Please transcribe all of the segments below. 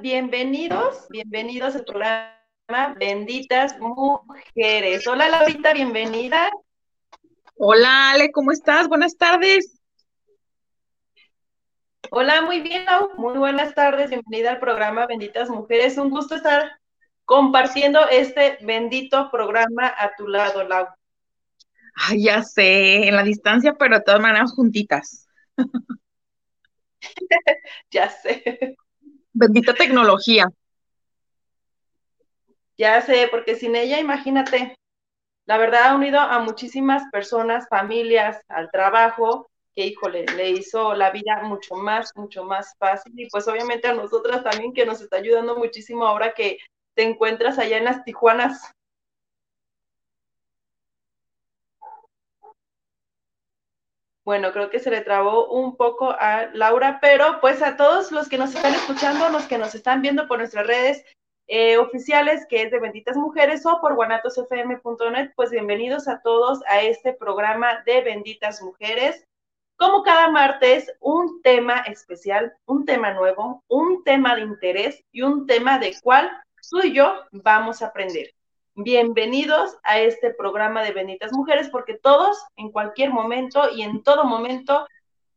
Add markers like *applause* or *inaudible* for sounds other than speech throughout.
bienvenidos, bienvenidos al programa Benditas Mujeres. Hola Laurita, bienvenida. Hola Ale, ¿cómo estás? Buenas tardes. Hola, muy bien, Lau. Muy buenas tardes, bienvenida al programa Benditas Mujeres. Un gusto estar compartiendo este bendito programa a tu lado, Lau. Ay, ya sé, en la distancia, pero de todas maneras juntitas. *laughs* ya sé. Bendita tecnología. Ya sé, porque sin ella, imagínate, la verdad ha unido a muchísimas personas, familias, al trabajo, que híjole, le hizo la vida mucho más, mucho más fácil. Y pues obviamente a nosotras también, que nos está ayudando muchísimo ahora que te encuentras allá en las Tijuanas. Bueno, creo que se le trabó un poco a Laura, pero pues a todos los que nos están escuchando, los que nos están viendo por nuestras redes eh, oficiales, que es de Benditas Mujeres o por guanatosfm.net, pues bienvenidos a todos a este programa de Benditas Mujeres. Como cada martes, un tema especial, un tema nuevo, un tema de interés y un tema de cual tú y yo vamos a aprender. Bienvenidos a este programa de Benditas Mujeres, porque todos, en cualquier momento y en todo momento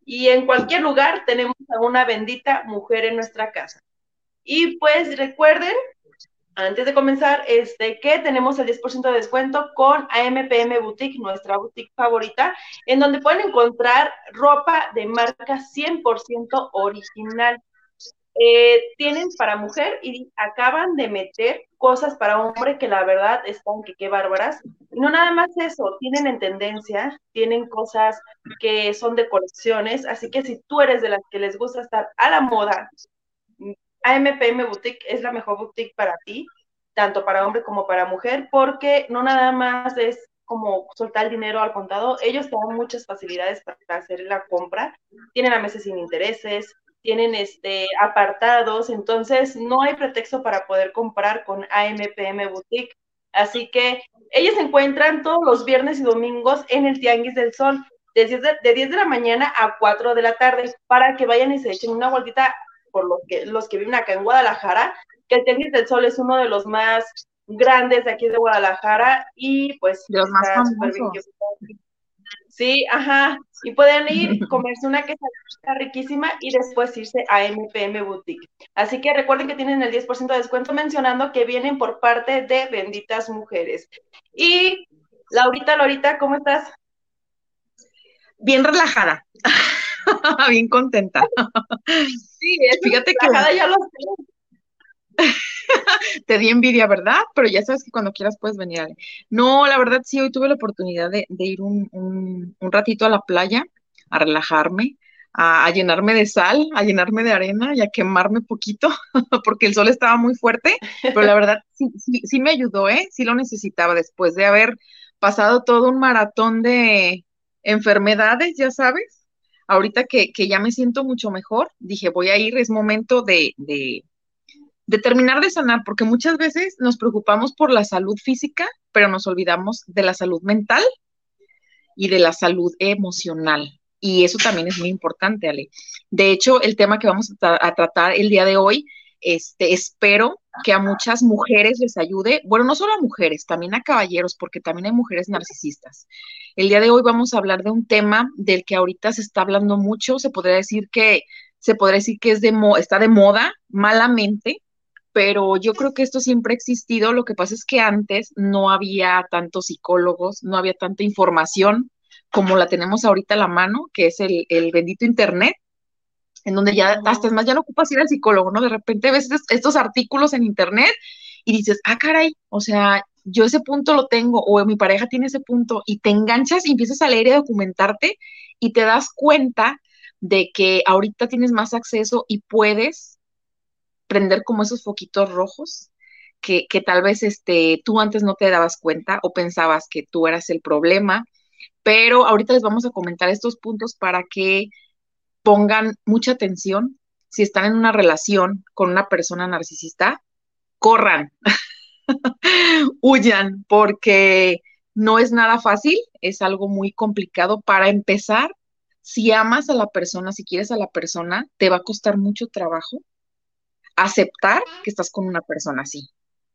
y en cualquier lugar, tenemos a una bendita mujer en nuestra casa. Y pues recuerden, antes de comenzar, este, que tenemos el 10% de descuento con AMPM Boutique, nuestra boutique favorita, en donde pueden encontrar ropa de marca 100% original. Eh, tienen para mujer y acaban de meter cosas para hombre que la verdad están que qué bárbaras. No nada más eso, tienen en tendencia, tienen cosas que son de colecciones, así que si tú eres de las que les gusta estar a la moda, AMPM Boutique es la mejor boutique para ti, tanto para hombre como para mujer, porque no nada más es como soltar dinero al contado, ellos te dan muchas facilidades para hacer la compra, tienen a meses sin intereses, tienen este, apartados, entonces no hay pretexto para poder comprar con AMPM Boutique. Así que ellos se encuentran todos los viernes y domingos en el Tianguis del Sol, de 10 de, de, 10 de la mañana a 4 de la tarde, para que vayan y se echen una vueltita por los que, los que viven acá en Guadalajara, que el Tianguis del Sol es uno de los más grandes de aquí de Guadalajara y pues de los más famosos. Sí, ajá. Y pueden ir, comerse una quesadilla riquísima y después irse a MPM Boutique. Así que recuerden que tienen el 10% de descuento mencionando que vienen por parte de Benditas Mujeres. Y Laurita, Laurita, ¿cómo estás? Bien relajada, *laughs* bien contenta. Sí, fíjate que ya lo sé. *laughs* te di envidia, ¿verdad? Pero ya sabes que cuando quieras puedes venir. No, la verdad sí, hoy tuve la oportunidad de, ir un, ratito a la playa, a relajarme, a, llenarme de sal, a llenarme de arena y a quemarme poquito, *laughs* porque el sol estaba muy fuerte, pero la verdad sí, sí, me ayudó, ¿eh? Sí lo necesitaba después de haber pasado todo un maratón de enfermedades, ya sabes. Ahorita que, que ya me siento mucho mejor, dije, voy a ir, es momento de terminar de sanar, porque muchas veces nos preocupamos por la salud física, pero nos olvidamos de la salud mental y de la salud emocional. Y eso también es muy importante, Ale. De hecho, el tema que vamos a, tratar el día de hoy, este, espero que a muchas mujeres les ayude, bueno, no solo a mujeres, también a caballeros, porque también hay mujeres narcisistas. El día de hoy vamos a hablar de un tema del que ahorita se está hablando mucho, se podría decir que se podría decir que es de está de moda malamente, pero yo creo que esto siempre ha existido. Lo que pasa es que antes no había tantos psicólogos, no había tanta información como la tenemos ahorita a la mano, que es el, bendito Internet, en donde ya hasta es más, ya no ocupas ir al psicólogo, ¿no? De repente ves estos artículos en Internet y dices, ah, caray, o sea, yo ese punto lo tengo, o mi pareja tiene ese punto, y te enganchas y empiezas a leer y a documentarte y te das cuenta de que ahorita tienes más acceso y puedes prender como esos foquitos rojos que, tal vez este, tú antes no te dabas cuenta o pensabas que tú eras el problema, pero ahorita les vamos a comentar estos puntos para que pongan mucha atención. Si están en una relación con una persona narcisista, corran, *laughs* huyan, porque no es nada fácil, es algo muy complicado. Para empezar, si amas a la persona, si quieres a la persona, te va a costar mucho trabajo aceptar que estás con una persona así,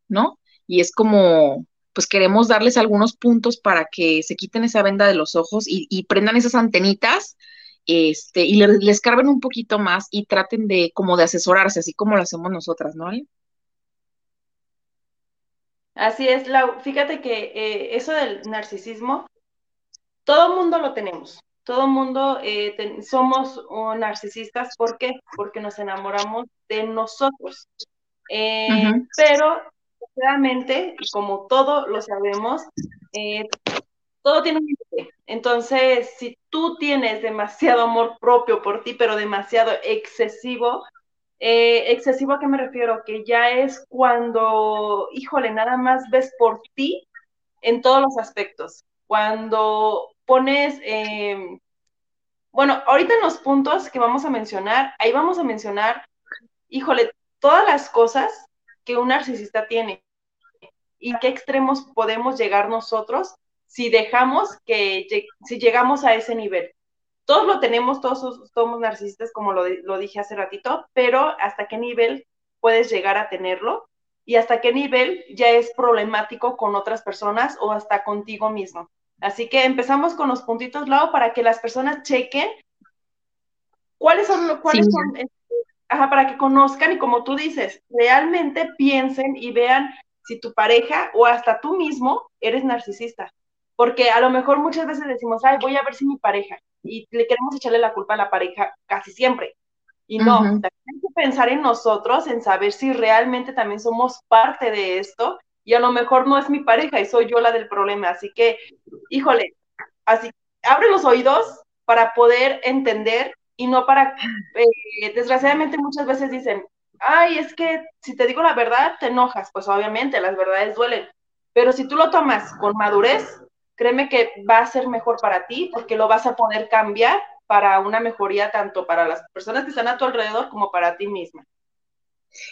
¿no? Y es como, pues queremos darles algunos puntos para que se quiten esa venda de los ojos y, prendan esas antenitas este, y les, carben un poquito más y traten de como de asesorarse, así como lo hacemos nosotras, ¿no? Así es, Lau. Fíjate que eh, eso del narcisismo, todo mundo lo tenemos todo mundo eh, somos narcisistas. ¿Por qué? Porque nos enamoramos de nosotros. Eh, pero, realmente, como todo lo sabemos, eh, todo tiene un límite. Entonces, si tú tienes demasiado amor propio por ti, pero demasiado excesivo, excesivo a qué me refiero? Que ya es cuando, híjole, nada más ves por ti en todos los aspectos. Cuando pones, em, bueno, ahorita en los puntos que vamos a mencionar, ahí vamos a mencionar, híjole, todas las cosas que un narcisista tiene y qué extremos podemos llegar nosotros si dejamos que, si llegamos a ese nivel. Todos lo tenemos, todos somos narcisistas, como lo, lo dije hace ratito, pero hasta qué nivel puedes llegar a tenerlo y hasta qué nivel ya es problemático con otras personas o hasta contigo mismo. Así que empezamos con los puntitos, Lau, para que las personas chequen cuáles son, cuáles son, ajá, para que conozcan y como tú dices, realmente piensen y vean si tu pareja o hasta tú mismo eres narcisista. Porque a lo mejor muchas veces decimos, ay, voy a ver si mi pareja, y le queremos echarle la culpa a la pareja casi siempre. Y no, hay que pensar en nosotros, en saber si realmente también somos parte de esto y a lo mejor no es mi pareja y soy yo la del problema. Así que, híjole, así, abre los oídos para poder entender y no para, eh, desgraciadamente muchas veces dicen, ay, es que si te digo la verdad, te enojas. Pues obviamente las verdades duelen, pero si tú lo tomas con madurez, créeme que va a ser mejor para ti porque lo vas a poder cambiar para una mejoría tanto para las personas que están a tu alrededor como para ti misma.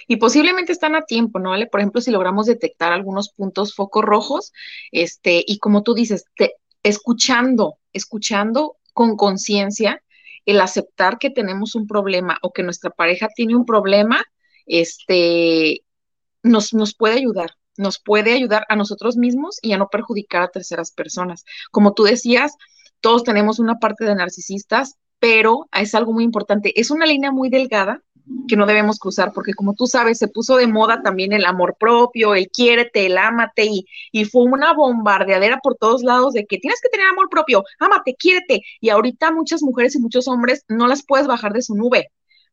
Y posiblemente están a tiempo, ¿no? ¿Vale? Por ejemplo, si logramos detectar algunos puntos focos rojos, este, y como tú dices, escuchando, escuchando con conciencia, el aceptar que tenemos un problema o que nuestra pareja tiene un problema, este, nos, nos puede ayudar, nos puede ayudar a nosotros mismos y a no perjudicar a terceras personas. Como tú decías, todos tenemos una parte de narcisistas, pero es algo muy importante. Es una línea muy delgada que no debemos cruzar, porque como tú sabes, se puso de moda también el amor propio, el quiérete, el ámate, y, y fue una bombardeadera por todos lados de que tienes que tener amor propio, ámate, quiérete, y ahorita muchas mujeres y muchos hombres no las puedes bajar de su nube,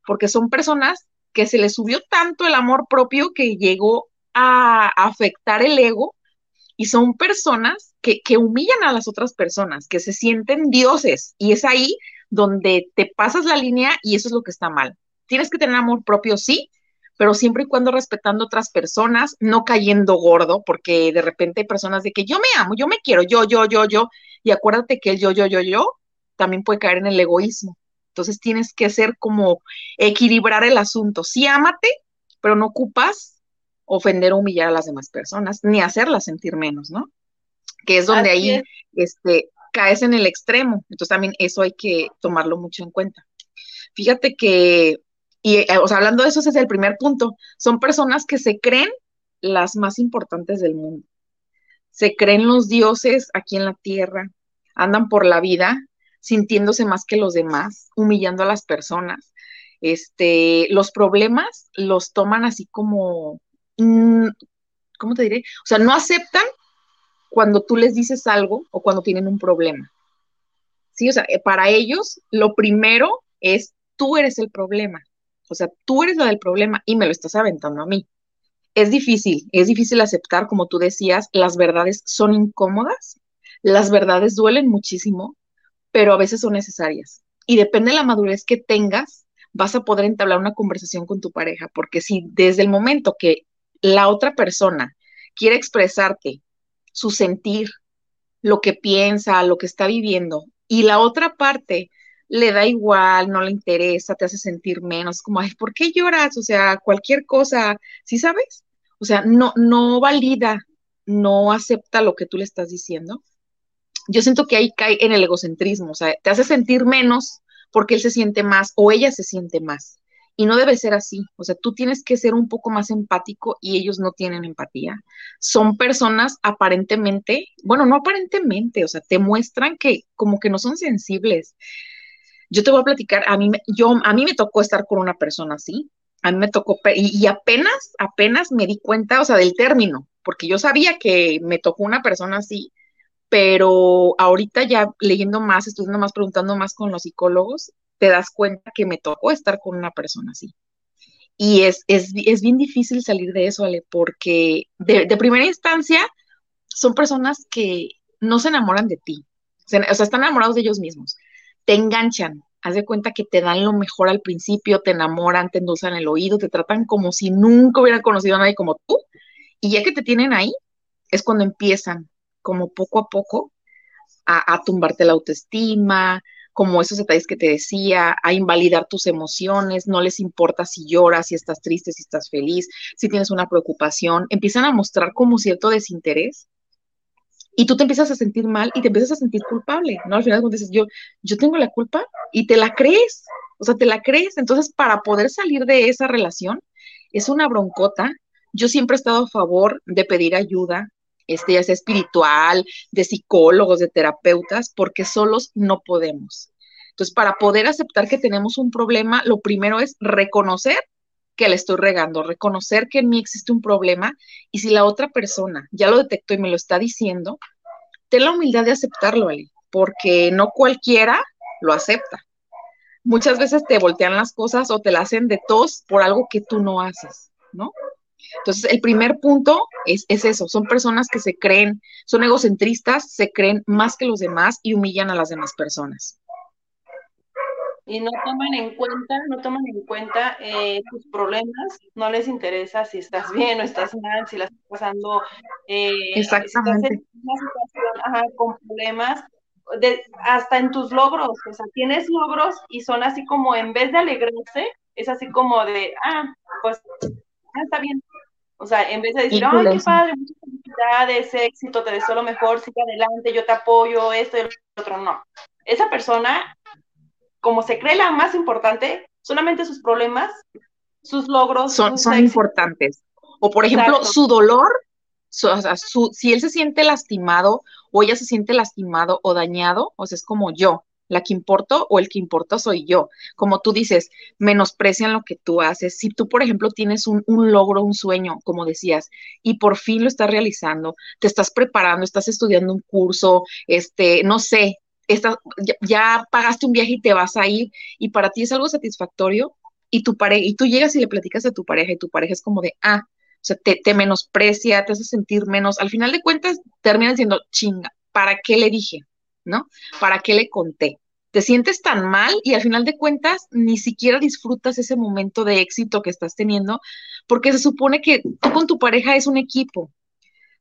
porque son personas que se les subió tanto el amor propio que llegó a afectar el ego, y son personas que, que humillan a las otras personas, que se sienten dioses, y es ahí donde te pasas la línea y eso es lo que está mal tienes que tener amor propio, sí, pero siempre y cuando respetando otras personas, no cayendo gordo, porque de repente hay personas de que yo me amo, yo me quiero, yo, yo, yo, yo, y acuérdate que el yo, yo, yo, yo también puede caer en el egoísmo. Entonces tienes que ser como equilibrar el asunto. Sí, ámate, pero no ocupas ofender o humillar a las demás personas, ni hacerlas sentir menos, ¿no? Que es donde ahí Este, caes en el extremo. Entonces también eso hay que tomarlo mucho en cuenta. Fíjate que, y eh, o sea, hablando de eso, ese es el primer punto. Son personas que se creen las más importantes del mundo. Se creen los dioses aquí en la tierra, andan por la vida sintiéndose más que los demás, humillando a las personas. Este, los problemas los toman así como, mm, ¿cómo te diré? O sea, no aceptan cuando tú les dices algo o cuando tienen un problema. Sí, o sea, eh, para ellos lo primero es tú eres el problema. O sea, tú eres la del problema y me lo estás aventando a mí. Es difícil, es difícil aceptar, como tú decías, las verdades son incómodas, las verdades duelen muchísimo, pero a veces son necesarias. Y depende de la madurez que tengas, vas a poder entablar una conversación con tu pareja, porque si desde el momento que la otra persona quiere expresarte su sentir, lo que piensa, lo que está viviendo, y la otra parte le da igual, no le interesa, te hace sentir menos, como, ay, ¿por qué lloras? O sea, cualquier cosa, ¿sí sabes? O sea, no, no valida, no acepta lo que tú le estás diciendo. Yo siento que ahí cae en el egocentrismo, o sea, te hace sentir menos porque él se siente más o ella se siente más. Y no debe ser así. O sea, tú tienes que ser un poco más empático y ellos no tienen empatía. Son personas aparentemente, bueno, no aparentemente, o sea, te muestran que como que no son sensibles. Yo te voy a platicar, a mí, yo, a mí me tocó estar con una persona así. A mí me tocó, y, y apenas, apenas me di cuenta, o sea, del término, porque yo sabía que me tocó una persona así, pero ahorita ya leyendo más, estudiando más, preguntando más con los psicólogos, te das cuenta que me tocó estar con una persona así. Y es, es, bien difícil salir de eso, Ale, porque de, primera instancia son personas que no se enamoran de ti, o sea, están enamorados de ellos mismos, te enganchan, haz de cuenta que te dan lo mejor al principio, te enamoran, te endulzan el oído, te tratan como si nunca hubieran conocido a nadie como tú, y ya que te tienen ahí, es cuando empiezan, como poco a poco, a, a tumbarte la autoestima, como esos detalles que te decía, a invalidar tus emociones, no les importa si lloras, si estás triste, si estás feliz, si tienes una preocupación, empiezan a mostrar como cierto desinterés y tú te empiezas a sentir mal y te empiezas a sentir culpable, ¿no? Al final cuando dices, yo, yo tengo la culpa y te la crees, o sea, te la crees. Entonces, para poder salir de esa relación, es una broncota. Yo siempre he estado a favor de pedir ayuda, este, ya sea espiritual, de psicólogos, de terapeutas, porque solos no podemos. Entonces, para poder aceptar que tenemos un problema, lo primero es reconocer que le estoy regando, reconocer que en mí existe un problema y si la otra persona ya lo detectó y me lo está diciendo, ten la humildad de aceptarlo, porque no cualquiera lo acepta. Muchas veces te voltean las cosas o te la hacen de tos por algo que tú no haces, ¿no? Entonces, el primer punto es, eso, son personas que se creen, son egocentristas, se creen más que los demás y humillan a las demás personas. Y no toman en cuenta, no toman en cuenta eh, tus problemas, no les interesa si estás *laughs* bien o estás mal, si la estás pasando eh, Exactamente. en una situación con problemas, hasta en tus logros, o sea, tienes logros y son así como, en vez de alegrarse, es así como de, ah, pues, ya está bien, o sea, en vez de decir, ay, qué padre, muchas felicidades, éxito, te deseo lo mejor, sigue adelante, yo te apoyo, esto y lo otro, no. Esa persona, como se cree la más importante, solamente sus problemas, sus logros son, son importantes. O por ejemplo, su dolor, o sea, su, si él se siente lastimado o ella se siente lastimado o dañado, o sea, es como yo la que importo o el que importa soy yo. Como tú dices, menosprecian lo que tú haces. Si tú, por ejemplo, tienes un, logro, un sueño, como decías, y por fin lo estás realizando, te estás preparando, estás estudiando un curso, este, no sé, ya, pagaste un viaje y te vas a ir, y para ti es algo satisfactorio, y tu pareja, y tú llegas y le platicas a tu pareja, y tu pareja es como de, ah, o sea, te, te menosprecia, te hace sentir menos. Al final de cuentas, terminan diciendo, chinga, ¿para qué le dije? ¿no? ¿Para qué le conté? Te sientes tan mal y al final de cuentas ni siquiera disfrutas ese momento de éxito que estás teniendo porque se supone que tú con tu pareja es un equipo.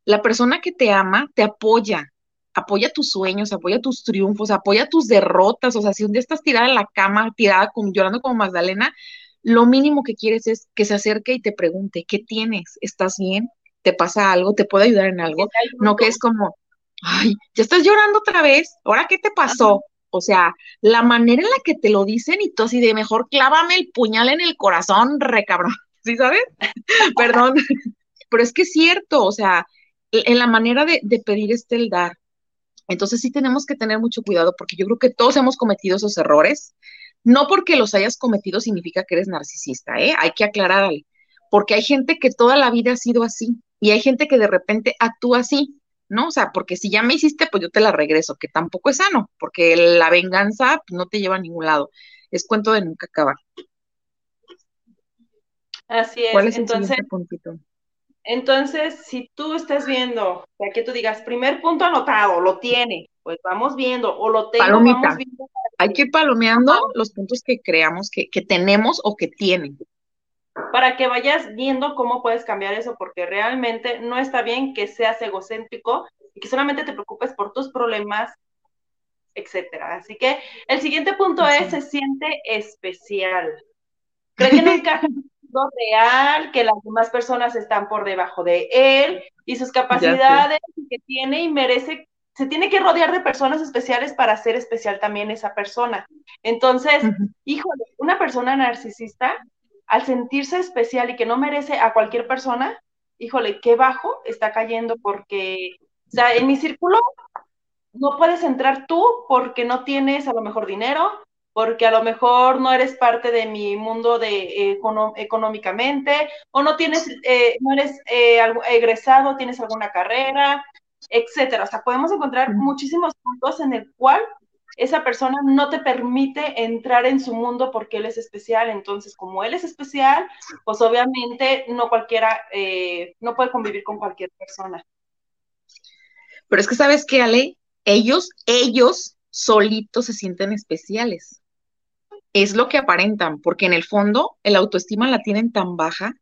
La persona que te ama te apoya, apoya tus sueños, apoya tus triunfos, apoya tus derrotas. O sea, si un día estás tirada en la cama, tirada con, llorando como Magdalena, lo mínimo que quieres es que se acerque y te pregunte, ¿qué tienes? ¿Estás bien? ¿Te pasa algo? ¿Te puedo ayudar en algo? No que es como, ay, ya estás llorando otra vez, ¿ahora qué te pasó? O sea, la manera en la que te lo dicen y tú así de mejor clávame el puñal en el corazón, re cabrón, *laughs* ¿sí sabes? *laughs* Perdón, *laughs* pero es que es cierto, o sea, en la manera de, de pedir este el dar. Entonces sí tenemos que tener mucho cuidado porque yo creo que todos hemos cometido esos errores. No porque los hayas cometido significa que eres narcisista, ¿eh? Hay que aclarar, porque hay gente que toda la vida ha sido así y hay gente que de repente actúa así, ¿no? O sea, porque si ya me hiciste, pues yo te la regreso, que tampoco es sano, porque la venganza no te lleva a ningún lado. Es cuento de nunca acabar. Así es. ¿Cuál es entonces, el puntito? Entonces, si tú estás viendo, o que tú digas, primer punto anotado, lo tiene, pues vamos viendo, o lo tengo, Palomita. viendo. Hay que ir palomeando los puntos que creamos que, que tenemos o que tienen para que vayas viendo cómo puedes cambiar eso, porque realmente no está bien que seas egocéntrico y que solamente te preocupes por tus problemas, etcétera. Así que el siguiente punto es se siente especial. Cree que no encaja *laughs* mundo real, que las demás personas están por debajo de él y sus capacidades que tiene y merece se tiene que rodear de personas especiales para ser especial también esa persona. Entonces, híjole, una persona narcisista al sentirse especial y que no merece a cualquier persona, híjole, qué bajo está cayendo porque, o sea, en mi círculo no puedes entrar tú porque no tienes a lo mejor dinero, porque a lo mejor no eres parte de mi mundo de económicamente, o no tienes, eh, no eres eh, egresado, tienes alguna carrera, etcétera. O sea, podemos encontrar muchísimos puntos en el cual esa persona no te permite entrar en su mundo porque él es especial. Entonces, como él es especial, pues obviamente no cualquiera, eh, no puede convivir con cualquier persona. Pero es que, ¿sabes qué, Ale? Ellos, ellos solitos se sienten especiales. Es lo que aparentan, porque en el fondo el autoestima la tienen tan baja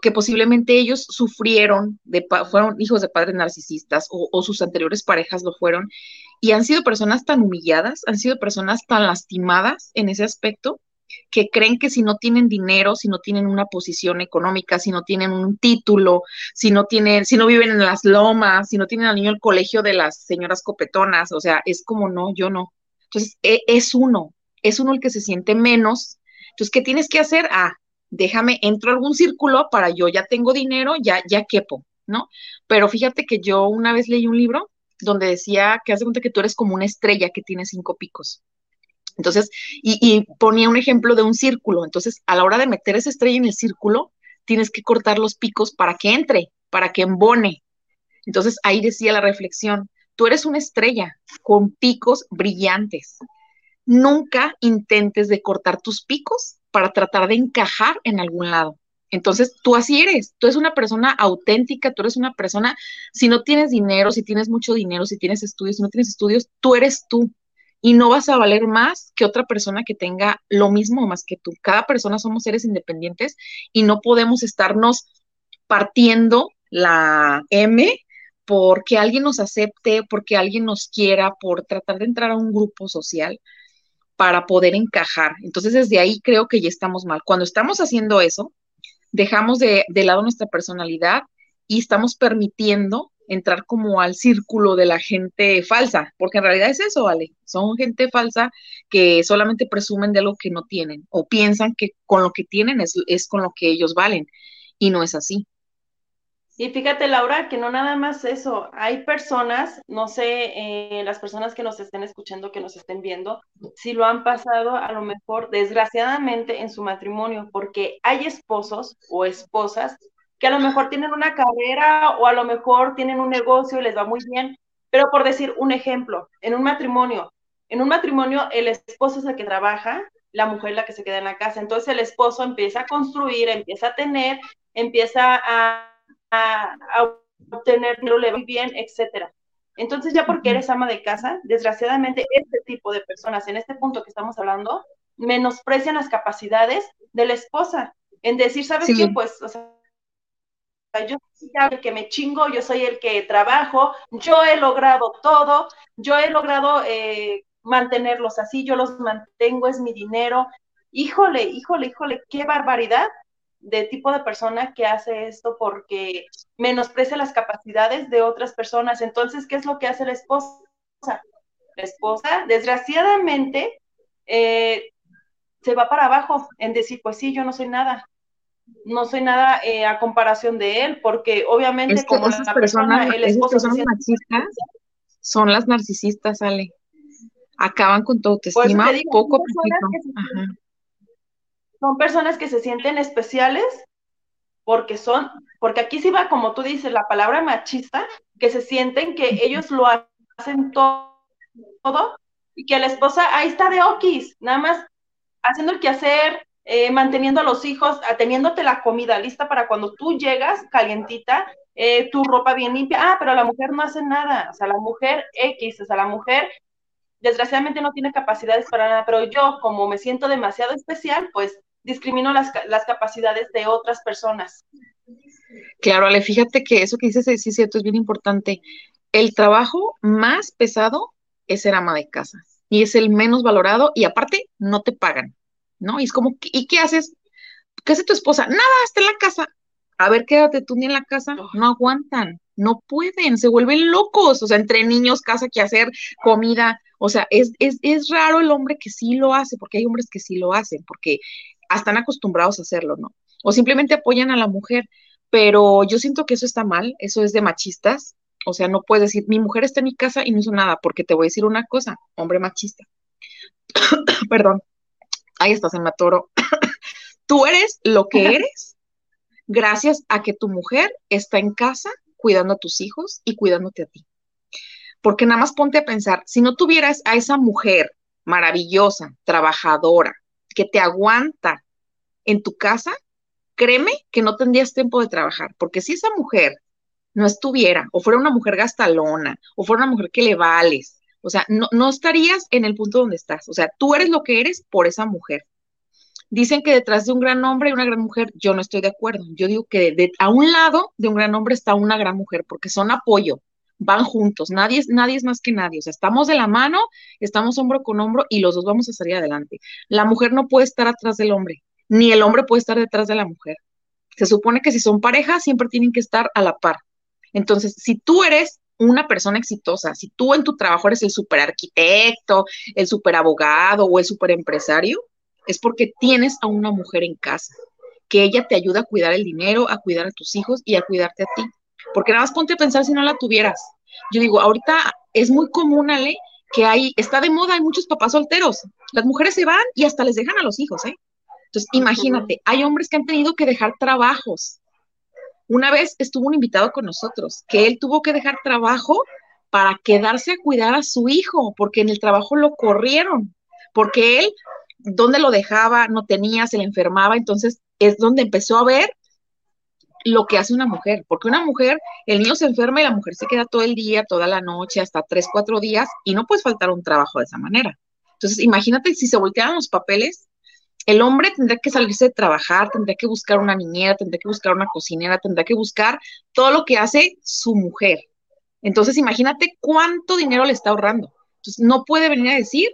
que posiblemente ellos sufrieron, de, fueron hijos de padres narcisistas o, o, sus anteriores parejas lo fueron, y han sido personas tan humilladas, han sido personas tan lastimadas en ese aspecto, que creen que si no tienen dinero, si no tienen una posición económica, si no tienen un título, si no tienen, si no viven en las lomas, si no tienen al niño el colegio de las señoras copetonas, o sea, es como no, yo no. Entonces, e, es uno, es uno el que se siente menos. Entonces, ¿qué tienes que hacer? Ah, déjame, entro a algún círculo para yo ya tengo dinero, ya, ya quepo, ¿no? Pero fíjate que yo una vez leí un libro donde decía que hace cuenta que tú eres como una estrella que tiene cinco picos. Entonces, y, ponía un ejemplo de un círculo. Entonces, a la hora de meter esa estrella en el círculo, tienes que cortar los picos para que entre, para que embone. Entonces, ahí decía la reflexión, tú eres una estrella con picos brillantes. Nunca intentes de cortar tus picos para tratar de encajar en algún lado. Entonces, tú así eres, tú eres una persona auténtica, tú eres una persona, si no tienes dinero, si tienes mucho dinero, si tienes estudios, si no tienes estudios, tú eres tú y no vas a valer más que otra persona que tenga lo mismo más que tú. Cada persona somos seres independientes y no podemos estarnos partiendo la M porque alguien nos acepte, porque alguien nos quiera, por tratar de entrar a un grupo social para poder encajar. Entonces, desde ahí creo que ya estamos mal. Cuando estamos haciendo eso, dejamos de, lado nuestra personalidad y estamos permitiendo entrar como al círculo de la gente falsa, porque en realidad es eso, ¿vale? Son gente falsa que solamente presumen de algo que no tienen o piensan que con lo que tienen es, es con lo que ellos valen y no es así. Y fíjate, Laura, que no nada más eso, hay personas, no sé, eh, las personas que nos estén escuchando, que nos estén viendo, si lo han pasado a lo mejor desgraciadamente en su matrimonio, porque hay esposos o esposas que a lo mejor tienen una carrera o a lo mejor tienen un negocio y les va muy bien, pero por decir un ejemplo, en un matrimonio, en un matrimonio el esposo es el que trabaja, la mujer es la que se queda en la casa, entonces el esposo empieza a construir, empieza a tener, empieza a a, obtener dinero, le va bien, etcétera. Entonces, ya porque eres ama de casa, desgraciadamente, este tipo de personas, en este punto que estamos hablando, menosprecian las capacidades de la esposa. En decir, ¿sabes qué? Pues, o sea, yo soy el que me chingo, yo soy el que trabajo, yo he logrado todo, yo he logrado eh, mantenerlos así, yo los mantengo, es mi dinero. híjole, híjole, híjole, qué barbaridad de tipo de persona que hace esto porque menosprecia las capacidades de otras personas. Entonces, ¿qué es lo que hace la esposa? La esposa, desgraciadamente, eh, se va para abajo en decir, pues sí, yo no soy nada, no soy nada eh, a comparación de él, porque obviamente como esas personas, el esposo machistas son las narcisistas, Ale. Acaban con tu autoestima poco a Son personas que se sienten especiales porque son, porque aquí sí va, como tú dices, la palabra machista, que se sienten que ellos lo hacen todo, todo y que la esposa ahí está de okis, nada más haciendo el quehacer, eh, manteniendo a los hijos, teniéndote la comida lista para cuando tú llegas calientita, eh, tu ropa bien limpia. Ah, pero la mujer no hace nada. O sea, la mujer X, o sea, la mujer desgraciadamente no tiene capacidades para nada, pero yo como me siento demasiado especial, pues discrimino las, las capacidades de otras personas. Claro, Ale, fíjate que eso que dices sí es cierto, es bien importante. El trabajo más pesado es ser ama de casa y es el menos valorado y aparte no te pagan. ¿No? Y es como, ¿y qué haces? ¿Qué hace tu esposa? Nada, está en la casa. A ver, quédate tú ni en la casa. No aguantan, no pueden, se vuelven locos. O sea, entre niños, casa que hacer, comida. O sea, es, es, es raro el hombre que sí lo hace, porque hay hombres que sí lo hacen, porque están acostumbrados a hacerlo, ¿no? O simplemente apoyan a la mujer. Pero yo siento que eso está mal, eso es de machistas. O sea, no puedes decir, mi mujer está en mi casa y no hizo nada, porque te voy a decir una cosa, hombre machista. *coughs* Perdón ahí estás en Matoro. *coughs* Tú eres lo que eres gracias a que tu mujer está en casa cuidando a tus hijos y cuidándote a ti. Porque nada más ponte a pensar, si no tuvieras a esa mujer maravillosa, trabajadora, que te aguanta en tu casa, créeme que no tendrías tiempo de trabajar, porque si esa mujer no estuviera, o fuera una mujer gastalona, o fuera una mujer que le vales, o sea, no, estarías en el punto donde estás. O sea, tú eres lo que eres por esa mujer. Dicen que detrás de un gran hombre y una gran mujer, yo no estoy de acuerdo. Yo digo que a un lado de un gran hombre está una gran mujer, porque son apoyo, van juntos, nadie, nadie es más que nadie. O sea, estamos de la mano, estamos hombro con hombro y los dos vamos a salir adelante. La mujer no puede estar atrás del hombre, ni el hombre puede estar detrás de la mujer. Se supone que si son pareja, siempre tienen que estar a la par. Entonces, si tú eres una persona exitosa, si tú en tu trabajo eres el super arquitecto, el super abogado o el super empresario, es porque tienes a una mujer en casa, que ella te ayuda a cuidar el dinero, a cuidar a tus hijos y a cuidarte a ti. Porque nada más ponte a pensar si no la tuvieras. Yo digo, ahorita es muy común, Ale, que hay, está de moda, hay muchos papás solteros. Las mujeres se van y hasta les dejan a los hijos, ¿eh? Entonces, imagínate, hay hombres que han tenido que dejar trabajos una vez estuvo un invitado con nosotros, que él tuvo que dejar trabajo para quedarse a cuidar a su hijo, porque en el trabajo lo corrieron, porque él, donde lo dejaba, no tenía, se le enfermaba, entonces es donde empezó a ver lo que hace una mujer, porque una mujer, el niño se enferma y la mujer se queda todo el día, toda la noche, hasta tres, cuatro días, y no puedes faltar un trabajo de esa manera. Entonces, imagínate si se voltearan los papeles, el hombre tendrá que salirse de trabajar, tendrá que buscar una niñera, tendrá que buscar una cocinera, tendrá que buscar todo lo que hace su mujer. Entonces, imagínate cuánto dinero le está ahorrando. Entonces, no puede venir a decir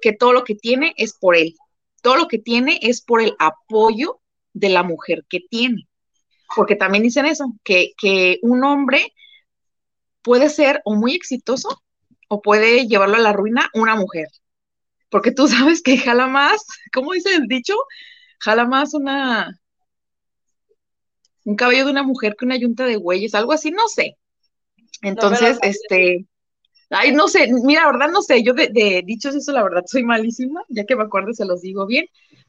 que todo lo que tiene es por él. Todo lo que tiene es por el apoyo de la mujer que tiene. Porque también dicen eso, que, que un hombre puede ser o muy exitoso o puede llevarlo a la ruina una mujer porque tú *laughs* sabes que jala más, ¿cómo dice el dicho? Jala más una, un cabello de una mujer que una yunta de güeyes, algo así, no sé. Entonces, este, ay, no sé, mira, la verdad no sé, yo de, de, dichos eso, la verdad soy malísima, ya que me acuerdo se los digo bien,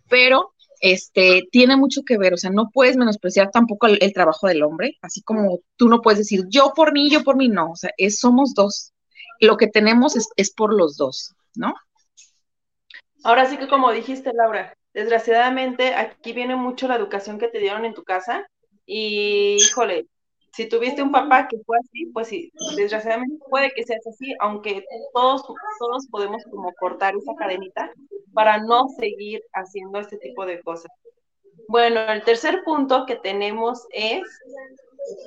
pero este, tiene mucho que ver, o sea, no puedes menospreciar tampoco el, trabajo del hombre, así como tú no puedes decir yo por mí, yo por mí, no, o sea, es, somos dos. Lo que tenemos es, es por los dos, ¿no? Ahora sí que como dijiste, Laura, desgraciadamente aquí viene mucho la educación que te dieron en tu casa y, híjole, si tuviste un papá que fue así, pues sí, desgraciadamente puede que seas así, aunque todos, todos podemos como cortar esa cadenita para no seguir haciendo este tipo de cosas. Bueno, el tercer punto que tenemos es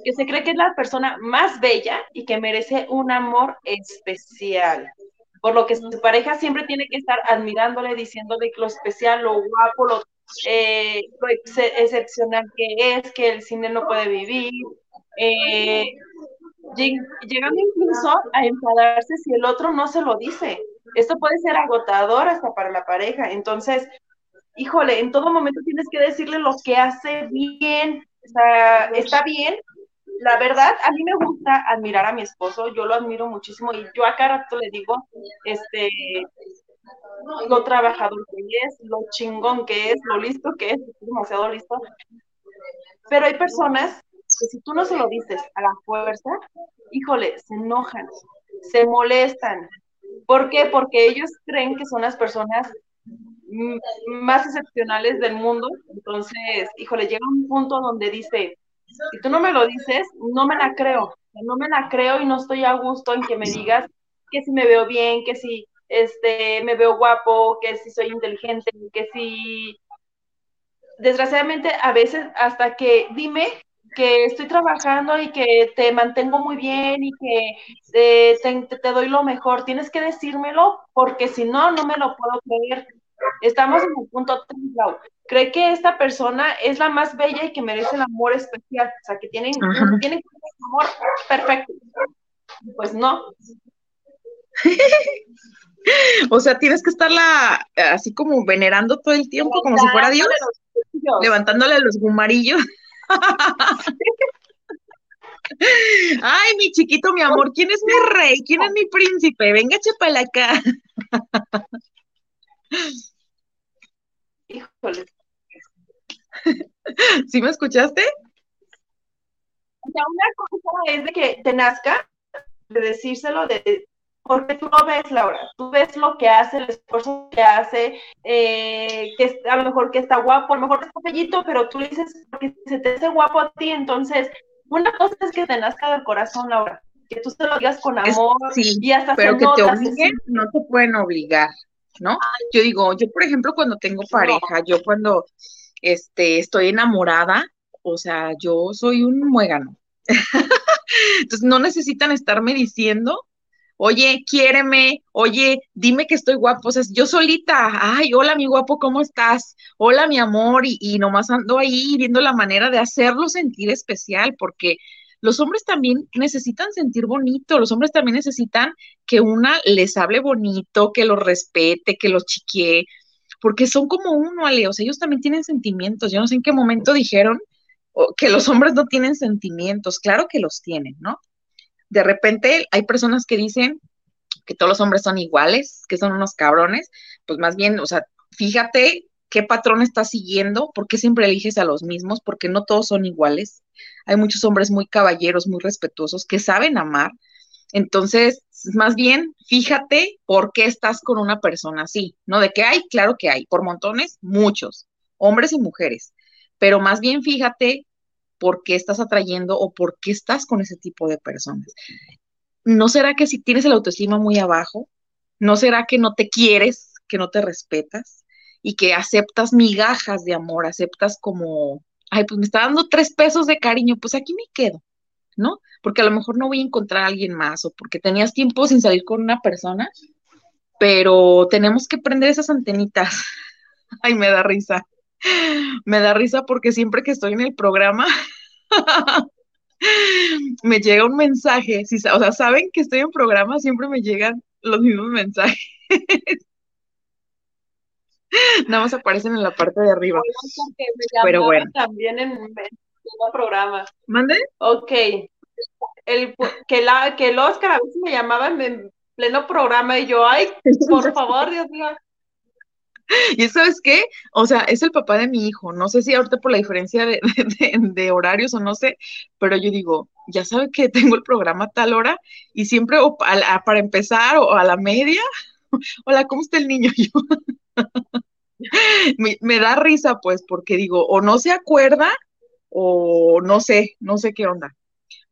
que se cree que es la persona más bella y que merece un amor especial. Por lo que su pareja siempre tiene que estar admirándole, diciéndole lo especial, lo guapo, lo, eh, excepcional que es, que el cine no puede vivir, eh, llegando incluso a enfadarse si el otro no se lo dice. Esto puede ser agotador hasta para la pareja. Entonces, híjole, en todo momento tienes que decirle lo que hace bien, o sea, está bien. La verdad, a mí me gusta admirar a mi esposo, yo lo admiro muchísimo y yo a cada le digo, este, lo trabajador que es, lo chingón que es, lo listo que es, es demasiado listo. Pero hay personas que si tú no se lo dices a la fuerza, híjole, se enojan, se molestan. ¿Por qué? Porque ellos creen que son las personas más excepcionales del mundo. Entonces, híjole, llega un punto donde dice, si tú no me lo dices, no me la creo. No me la creo y no estoy a gusto en que me digas que si me veo bien, que si este, me veo guapo, que si soy inteligente, que si... Desgraciadamente, a veces hasta que dime que estoy trabajando y que te mantengo muy bien y que eh, te, doy lo mejor. Tienes que decírmelo porque si no, no me lo puedo creer. Estamos en el punto 3, Cree que esta persona es la más bella y que merece el amor especial. O sea, que tienen, tienen amor perfecto. Pues no. *laughs* o sea, tienes que estarla así como venerando todo el tiempo, como si fuera Dios. Levantándole los gumarillos. *laughs* Ay, mi chiquito, mi amor, ¿quién es mi rey? ¿Quién es mi príncipe? Venga, chapala acá. Híjole. *laughs* ¿Sí me escuchaste? Ya una cosa es de que te nazca, de decírselo, de, porque tú lo ves, Laura, tú ves lo que hace, el esfuerzo que hace, eh, que a lo mejor que está guapo, a lo mejor está bellito, pero tú dices porque se te hace guapo a ti, entonces, una cosa es que te nazca del corazón, Laura, que tú se lo digas con amor sí, y hasta pero que te obliguen, no te pueden obligar, ¿no? Yo digo, yo por ejemplo cuando tengo pareja, yo cuando este, estoy enamorada, o sea, yo soy un muégano. *laughs* Entonces no necesitan estarme diciendo oye, quiéreme, oye, dime que estoy guapo, o sea, yo solita, ay, hola mi guapo, ¿cómo estás? Hola mi amor, y, y nomás ando ahí viendo la manera de hacerlo sentir especial, porque los hombres también necesitan sentir bonito, los hombres también necesitan que una les hable bonito, que los respete, que los chiquee, porque son como uno, Ale, o sea, ellos también tienen sentimientos, yo no sé en qué momento dijeron que los hombres no tienen sentimientos, claro que los tienen, ¿no? de repente hay personas que dicen que todos los hombres son iguales, que son unos cabrones, pues más bien, o sea, fíjate qué patrón estás siguiendo, por qué siempre eliges a los mismos, porque no todos son iguales. Hay muchos hombres muy caballeros, muy respetuosos, que saben amar. Entonces, más bien, fíjate por qué estás con una persona así, ¿no? De que hay, claro que hay, por montones, muchos, hombres y mujeres, pero más bien fíjate por qué estás atrayendo o por qué estás con ese tipo de personas. ¿No será que si tienes el autoestima muy abajo, no será que no te quieres, que no te respetas y que aceptas migajas de amor, aceptas como, ay, pues me está dando tres pesos de cariño, pues aquí me quedo, ¿no? Porque a lo mejor no voy a encontrar a alguien más o porque tenías tiempo sin salir con una persona, pero tenemos que prender esas antenitas. *laughs* Ay, me da risa. Me da risa porque siempre que estoy en el programa *laughs* me llega un mensaje, si, o sea, saben que estoy en programa, siempre me llegan los mismos mensajes. *laughs* Nada más aparecen en la parte de arriba. Pero bueno. También en el programa. ¿Mande? Ok. El, que, la, que el Oscar a veces me llamaba en pleno programa y yo, ay, por *laughs* favor, Dios mío. Y sabes qué, o sea, es el papá de mi hijo. No sé si ahorita por la diferencia *laughs* de, horarios o no sé, pero yo digo, ya sabe que tengo el programa a tal hora y siempre para empezar o a la media, hola, ¿cómo está el niño? *laughs* me, da risa, pues, porque digo, o no se acuerda o no sé, no sé qué onda.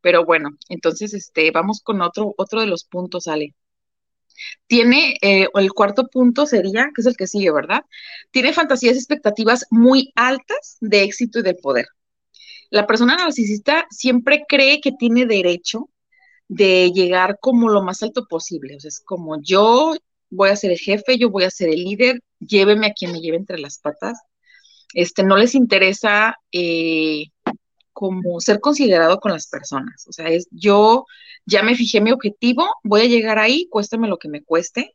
Pero bueno, entonces, este, vamos con otro, otro de los puntos, Ale. Tiene, eh, el cuarto punto sería, que es el que sigue, ¿verdad? Tiene fantasías y expectativas muy altas de éxito y de poder. La persona narcisista siempre cree que tiene derecho de llegar como lo más alto posible. O sea, es como yo voy a ser el jefe, yo voy a ser el líder, lléveme a quien me lleve entre las patas. Este, no les interesa eh, como ser considerado con las personas. O sea, es yo ya me fijé mi objetivo, voy a llegar ahí, cuéstame lo que me cueste.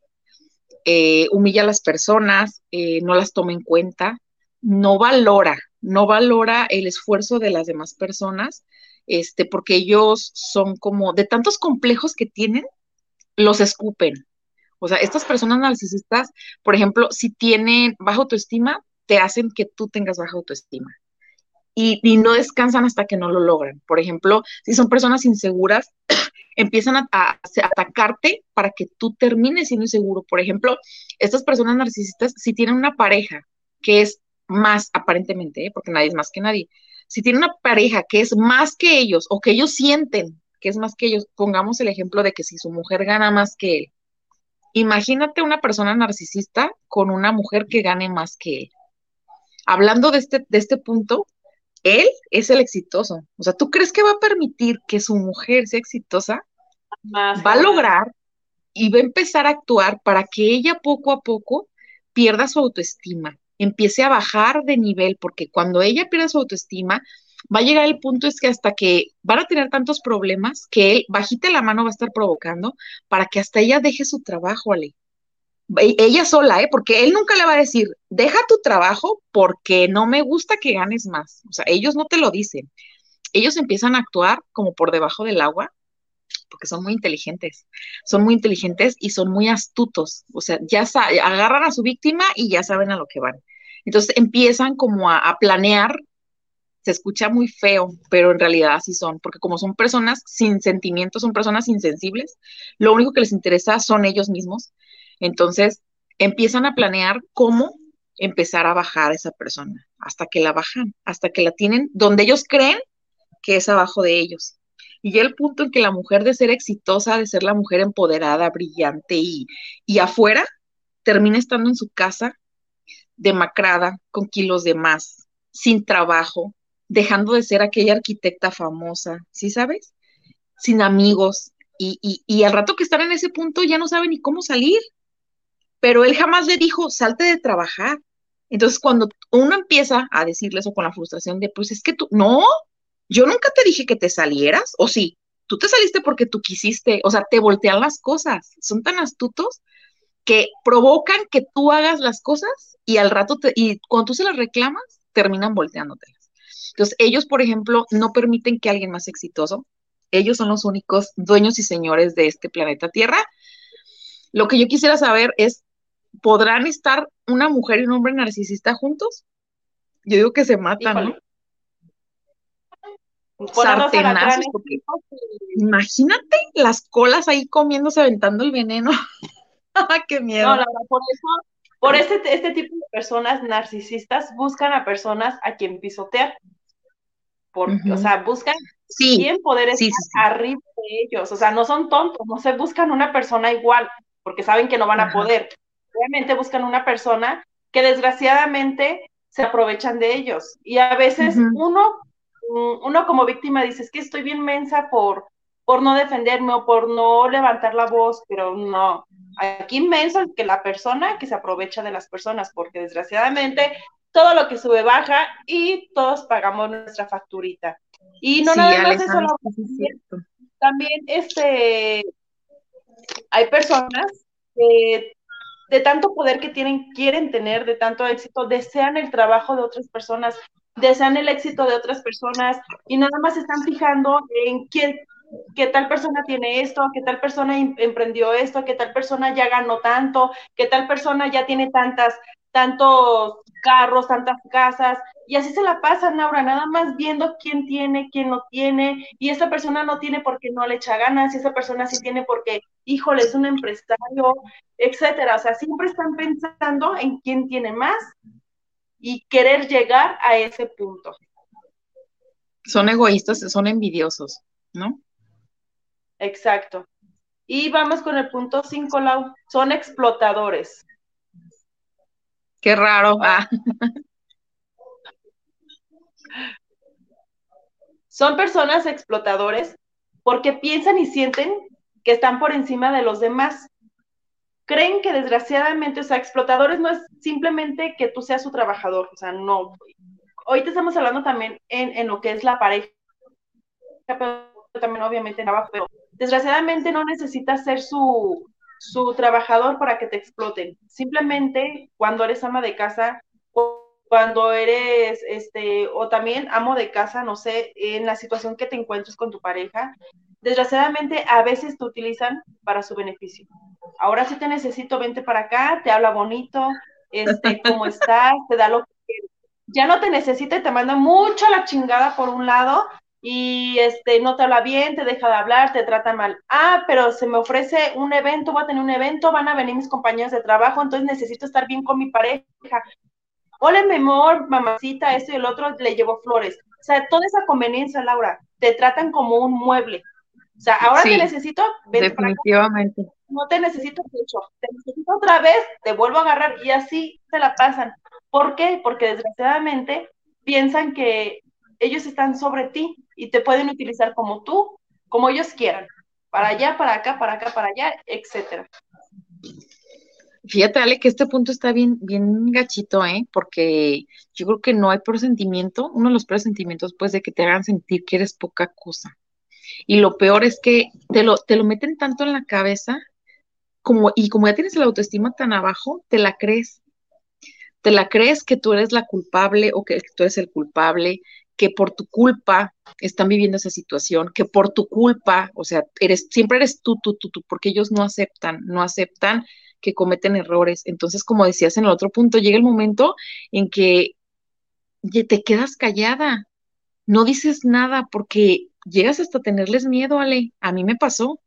Eh, humilla a las personas, eh, no las toma en cuenta, no valora, no valora el esfuerzo de las demás personas, este, porque ellos son como de tantos complejos que tienen, los escupen. O sea, estas personas narcisistas, por ejemplo, si tienen baja autoestima, te hacen que tú tengas baja autoestima. Y, no descansan hasta que no lo logran. Por ejemplo, si son personas inseguras, *clears throat* empiezan a, atacarte para que tú termines siendo inseguro. Por ejemplo, estas personas narcisistas, si tienen una pareja que es más aparentemente, ¿eh? porque nadie es más que nadie. Si tiene una pareja que es más que ellos o que ellos sienten que es más que ellos, pongamos el ejemplo de que si su mujer gana más que él, imagínate una persona narcisista con una mujer que gane más que él. Hablando de este, de este punto, él es el exitoso. O sea, ¿tú crees que va a permitir que su mujer sea exitosa? va a lograr y va a empezar a actuar para que ella poco a poco pierda su autoestima empiece a bajar de nivel, porque cuando ella pierde su autoestima, va a llegar el punto es que hasta que van a tener tantos problemas que bajita la mano va a estar provocando para que hasta ella deje su trabajo, Ale. E, ella sola, ¿eh? Porque él nunca le va a decir, deja tu trabajo porque no me gusta que ganes más. O sea, ellos no te lo dicen. Ellos empiezan a actuar como por debajo del agua porque son muy inteligentes, son muy inteligentes y son muy astutos, o sea, ya agarran a su víctima y ya saben a lo que van. Entonces empiezan como a, planear, se escucha muy feo, pero en realidad así son, porque como son personas sin sentimientos, son personas insensibles, lo único que les interesa son ellos mismos, entonces empiezan a planear cómo empezar a bajar a esa persona, hasta que la bajan, hasta que la tienen donde ellos creen que es abajo de ellos. Y el punto en que la mujer de ser exitosa, de ser la mujer empoderada, brillante y, y afuera, termina estando en su casa demacrada, con kilos de más, sin trabajo, dejando de ser aquella arquitecta famosa, ¿sí sabes? Sin amigos. Y, y, y al rato que están en ese punto ya no sabe ni cómo salir. Pero él jamás le dijo, salte de trabajar. Entonces, cuando uno empieza a decirle eso con la frustración de, pues es que tú, no, yo nunca te dije que te salieras, o sí, tú te saliste porque tú quisiste, o sea, te voltean las cosas, son tan astutos que provocan que tú hagas las cosas y al rato, te, y cuando tú se las reclamas, terminan volteándotelas. Entonces, ellos, por ejemplo, no permiten que alguien más exitoso, ellos son los únicos dueños y señores de este planeta Tierra. Lo que yo quisiera saber es, ¿podrán estar una mujer y un hombre narcisista juntos? Yo digo que se matan, ¿no? sartenazos. imagínate las colas ahí comiéndose, aventando el veneno. *laughs* ¡Qué miedo! No, por eso, por este, este tipo de personas narcisistas buscan a personas a quien pisotear. Porque, O sea, buscan sí, quién poder estar arriba de ellos. O sea, no son tontos, no se buscan una persona igual, porque saben que no van a poder. Obviamente buscan una persona que desgraciadamente se aprovechan de ellos. Y a veces uno uno como víctima dice, es que estoy bien mensa por, por no defenderme o por no levantar la voz, pero no, aquí inmenso que la persona que se aprovecha de las personas, porque desgraciadamente todo lo que sube baja y todos pagamos nuestra facturita. Y no nada más eso, también este, hay personas que de tanto poder que tienen, quieren tener, de tanto éxito, desean el trabajo de otras personas, desean el éxito de otras personas y nada más están fijando en quién, qué tal persona tiene esto, qué tal persona emprendió esto, qué tal persona ya ganó tanto, qué tal persona ya tiene tantas, tantos carros, tantas casas, y así se la pasan, Laura, nada más viendo quién tiene, quién no tiene, y esa persona no tiene porque no le echa ganas, y esa persona sí tiene porque, híjole, es un empresario, etcétera. O sea, siempre están pensando en quién tiene más y querer llegar a ese punto. Son egoístas, son envidiosos, ¿no? Exacto. Y vamos con el punto 5, Lau. Son explotadores. Qué raro. Ah. Son personas explotadores porque piensan y sienten que están por encima de los demás. Creen que desgraciadamente, o sea, explotadores no es simplemente que tú seas su trabajador, o sea, no. Hoy te estamos hablando también en, en lo que es la pareja, pero también obviamente en pero desgraciadamente no necesitas ser su, su trabajador para que te exploten. Simplemente cuando eres ama de casa, cuando eres, este, o también amo de casa, no sé, en la situación que te encuentres con tu pareja, desgraciadamente a veces te utilizan para su beneficio. Ahora sí te necesito, vente para acá, te habla bonito, este, cómo *laughs* estás, te da lo que quieres. Ya no te necesita y te manda mucho la chingada por un lado y este no te habla bien, te deja de hablar, te trata mal. Ah, pero se me ofrece un evento, voy a tener un evento, van a venir mis compañeros de trabajo, entonces necesito estar bien con mi pareja. Hola, mi amor, mamacita, esto y el otro, le llevo flores. O sea, toda esa conveniencia, Laura, te tratan como un mueble. O sea, ahora te necesito, definitivamente. No te necesito mucho, te necesito otra vez, te vuelvo a agarrar y así se la pasan. ¿Por qué? Porque desgraciadamente piensan que ellos están sobre ti y te pueden utilizar como tú, como ellos quieran, para allá, para acá, para acá, para allá, etcétera. Fíjate, Ale, que este punto está bien, bien gachito, ¿eh? Porque yo creo que no hay presentimiento, uno de los peores sentimientos, pues, de que te hagan sentir que eres poca cosa. Y lo peor es que te lo, te lo meten tanto en la cabeza, como, y como ya tienes la autoestima tan abajo, te la crees. Te la crees que tú eres la culpable o que tú eres el culpable, que por tu culpa están viviendo esa situación, que por tu culpa, o sea, eres, siempre eres tú, tú, tú, tú, porque ellos no aceptan, no aceptan que cometen errores. Entonces, como decías en el otro punto, llega el momento en que te quedas callada, no dices nada porque llegas hasta tenerles miedo, Ale. A mí me pasó,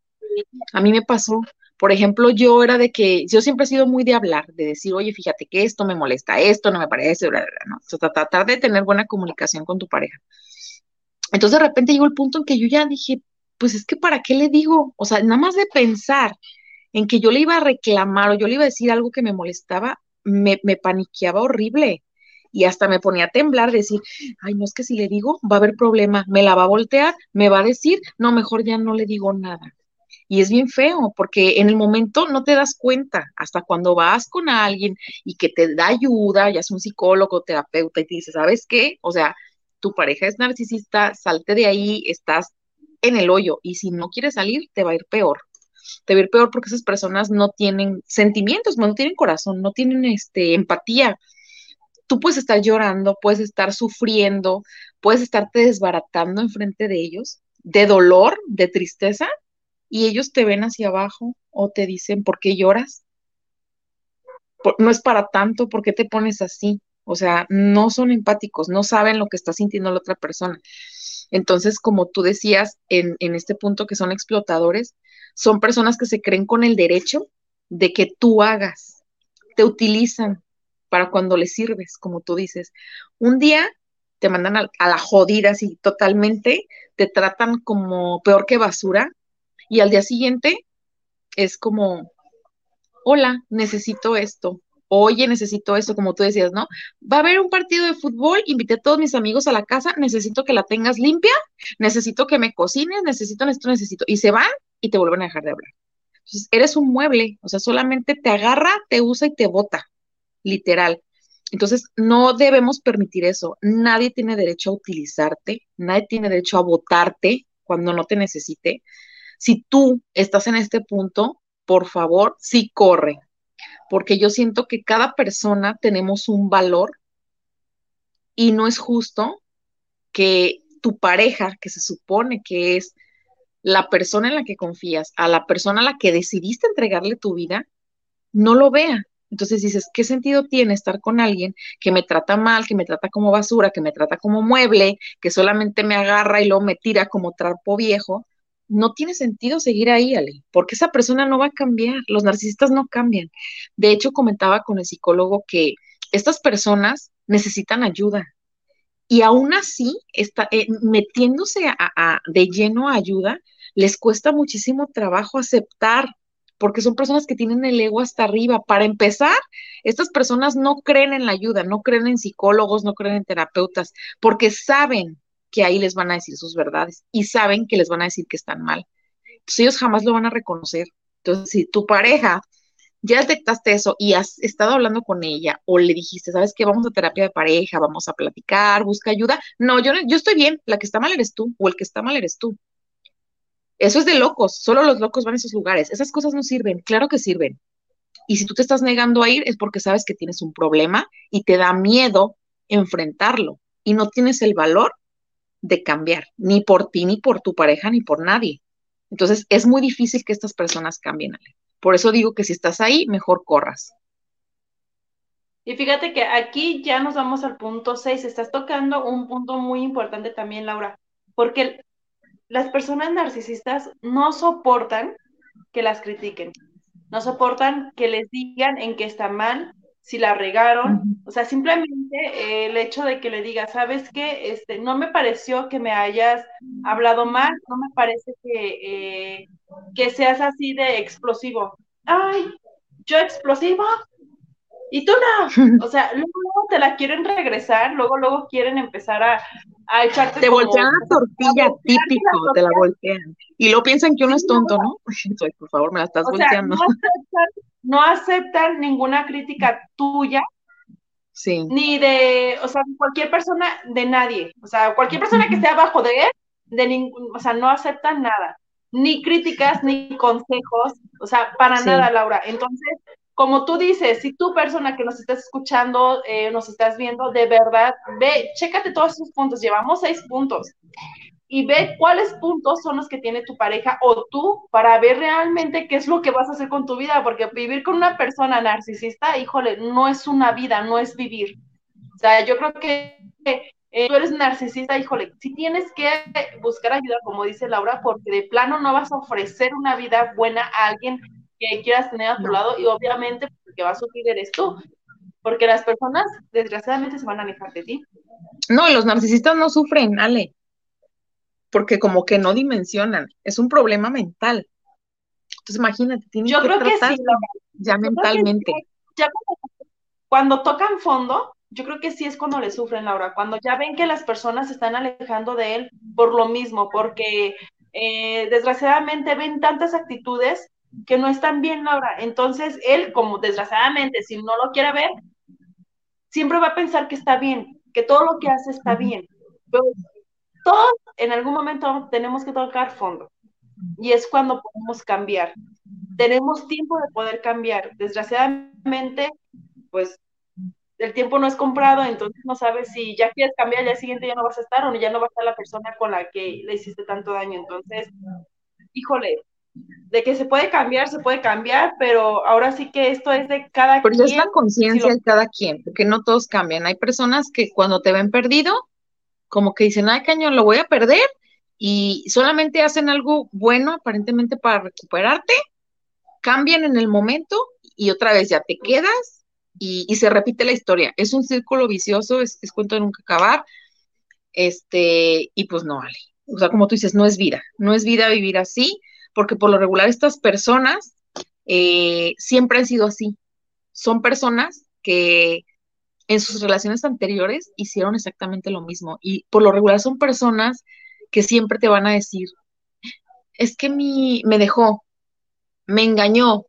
a mí me pasó. Por ejemplo, yo era de que, yo siempre he sido muy de hablar, de decir, oye, fíjate que esto me molesta, esto no me parece, bla, bla, ¿no? O sea, tratar de tener buena comunicación con tu pareja. Entonces, de repente llegó el punto en que yo ya dije, pues es que ¿para qué le digo? O sea, nada más de pensar en que yo le iba a reclamar o yo le iba a decir algo que me molestaba, me, me paniqueaba horrible y hasta me ponía a temblar, decir, ay, no es que si le digo, va a haber problema, me la va a voltear, me va a decir, no, mejor ya no le digo nada. Y es bien feo porque en el momento no te das cuenta, hasta cuando vas con alguien y que te da ayuda, ya es un psicólogo, terapeuta, y te dice, ¿sabes qué? O sea, tu pareja es narcisista, salte de ahí, estás en el hoyo y si no quieres salir, te va a ir peor. Te va a ir peor porque esas personas no tienen sentimientos, no tienen corazón, no tienen este, empatía. Tú puedes estar llorando, puedes estar sufriendo, puedes estarte desbaratando enfrente de ellos, de dolor, de tristeza, y ellos te ven hacia abajo o te dicen, ¿por qué lloras? no es para tanto, ¿por qué te pones así? O sea, no son empáticos, no saben lo que está sintiendo la otra persona. Entonces, como tú decías en, en este punto que son explotadores, son personas que se creen con el derecho de que tú hagas, te utilizan para cuando les sirves, como tú dices. Un día te mandan a, a la jodida así totalmente, te tratan como peor que basura y al día siguiente es como, hola, necesito esto. Oye, necesito esto, como tú decías, ¿no? Va a haber un partido de fútbol, invité a todos mis amigos a la casa, necesito que la tengas limpia, necesito que me cocines, necesito, necesito, necesito. Y se van y te vuelven a dejar de hablar. Entonces, eres un mueble, o sea, solamente te agarra, te usa y te bota, literal. Entonces, no debemos permitir eso. Nadie tiene derecho a utilizarte, nadie tiene derecho a votarte cuando no te necesite. Si tú estás en este punto, por favor, sí corre, porque yo siento que cada persona tenemos un valor y no es justo que tu pareja, que se supone que es la persona en la que confías, a la persona a la que decidiste entregarle tu vida, no lo vea. Entonces dices, ¿qué sentido tiene estar con alguien que me trata mal, que me trata como basura, que me trata como mueble, que solamente me agarra y luego me tira como trapo viejo? No tiene sentido seguir ahí, Ale, porque esa persona no va a cambiar, los narcisistas no cambian. De hecho, comentaba con el psicólogo que estas personas necesitan ayuda y aún así, está, eh, metiéndose a, de lleno a ayuda, les cuesta muchísimo trabajo aceptar, porque son personas que tienen el ego hasta arriba. Para empezar, estas personas no creen en la ayuda, no creen en psicólogos, no creen en terapeutas, porque saben que ahí les van a decir sus verdades y saben que les van a decir que están mal. Entonces ellos jamás lo van a reconocer. Entonces, si tu pareja ya detectaste eso y has estado hablando con ella o le dijiste, sabes qué, vamos a terapia de pareja, vamos a platicar, busca ayuda. No, yo, yo estoy bien, la que está mal eres tú o el que está mal eres tú. Eso es de locos, solo los locos van a esos lugares. Esas cosas no sirven, claro que sirven. Y si tú te estás negando a ir es porque sabes que tienes un problema y te da miedo enfrentarlo y no tienes el valor de cambiar, ni por ti, ni por tu pareja, ni por nadie. Entonces es muy difícil que estas personas cambien. Por eso digo que si estás ahí, mejor corras. Y fíjate que aquí ya nos vamos al punto 6. Estás tocando un punto muy importante también, Laura, porque las personas narcisistas no soportan que las critiquen, no soportan que les digan en qué está mal, si la regaron, o sea, simplemente eh, el hecho de que le diga, ¿sabes qué? Este, no me pareció que me hayas hablado mal, no me parece que, eh, que seas así de explosivo. Ay, yo explosivo, y tú no. O sea, *laughs* luego, te la quieren regresar, luego, luego quieren empezar a, a echarte. Te voltean la tortilla, típico, te la voltean. Y luego piensan que uno es tonto, ¿no? *laughs* por favor, me la estás volteando. no, aceptan, ninguna crítica tuya. Sí. Ni de, o sea, cualquier persona, de nadie. O sea, cualquier persona que esté abajo de él, de ningún, o sea, no aceptan nada. Ni críticas, ni consejos. O sea, para nada, Laura. Entonces, como tú dices, si tú persona que nos estás escuchando, eh, nos estás viendo, de verdad, ve, chécate todos esos puntos, llevamos seis puntos, y ve cuáles puntos son los que tiene tu pareja o tú para ver realmente qué es lo que vas a hacer con tu vida, porque vivir con una persona narcisista, híjole, no es una vida, no es vivir. O sea, yo creo que eh, tú eres narcisista, híjole, si tienes que buscar ayuda, como dice Laura, porque de plano no vas a ofrecer una vida buena a alguien que quieras tener a tu lado y obviamente porque va a sufrir eres tú, porque las personas desgraciadamente se van a alejar de ti. No, los narcisistas no sufren, Ale, porque como que no dimensionan, es un problema mental. Entonces imagínate, tienen Yo creo que sí, ya mentalmente. ya cuando tocan fondo, yo creo que sí es cuando le sufren, Laura, cuando ya ven que las personas se están alejando de él por lo mismo, porque eh, desgraciadamente ven tantas actitudes que no están bien, Laura. Entonces, él, como desgraciadamente, si no lo quiere ver, siempre va a pensar que está bien, que todo lo que hace está bien. Pero todos en algún momento tenemos que tocar fondo. Y es cuando podemos cambiar. Tenemos tiempo de poder cambiar. Desgraciadamente, pues el tiempo no es comprado, entonces no sabes si ya quieres cambiar, al día siguiente ya no vas a estar o ya no va a estar la persona con la que le hiciste tanto daño. Entonces, híjole, de que se puede cambiar, se puede cambiar, pero ahora sí que esto es de cada quien. Pero es la conciencia de cada quien, porque no todos cambian. Hay personas que cuando te ven perdido, como que dicen, ay, cañón, lo voy a perder, y solamente hacen algo bueno aparentemente para recuperarte, cambian en el momento y otra vez ya te quedas y, se repite la historia. Es un círculo vicioso, es, es cuento de nunca acabar, este, y pues no vale. O sea, como tú dices, no es vida, no es vida vivir así porque por lo regular estas personas eh, siempre han sido así. Son personas que en sus relaciones anteriores hicieron exactamente lo mismo y por lo regular son personas que siempre te van a decir, es que mi, me dejó, me engañó,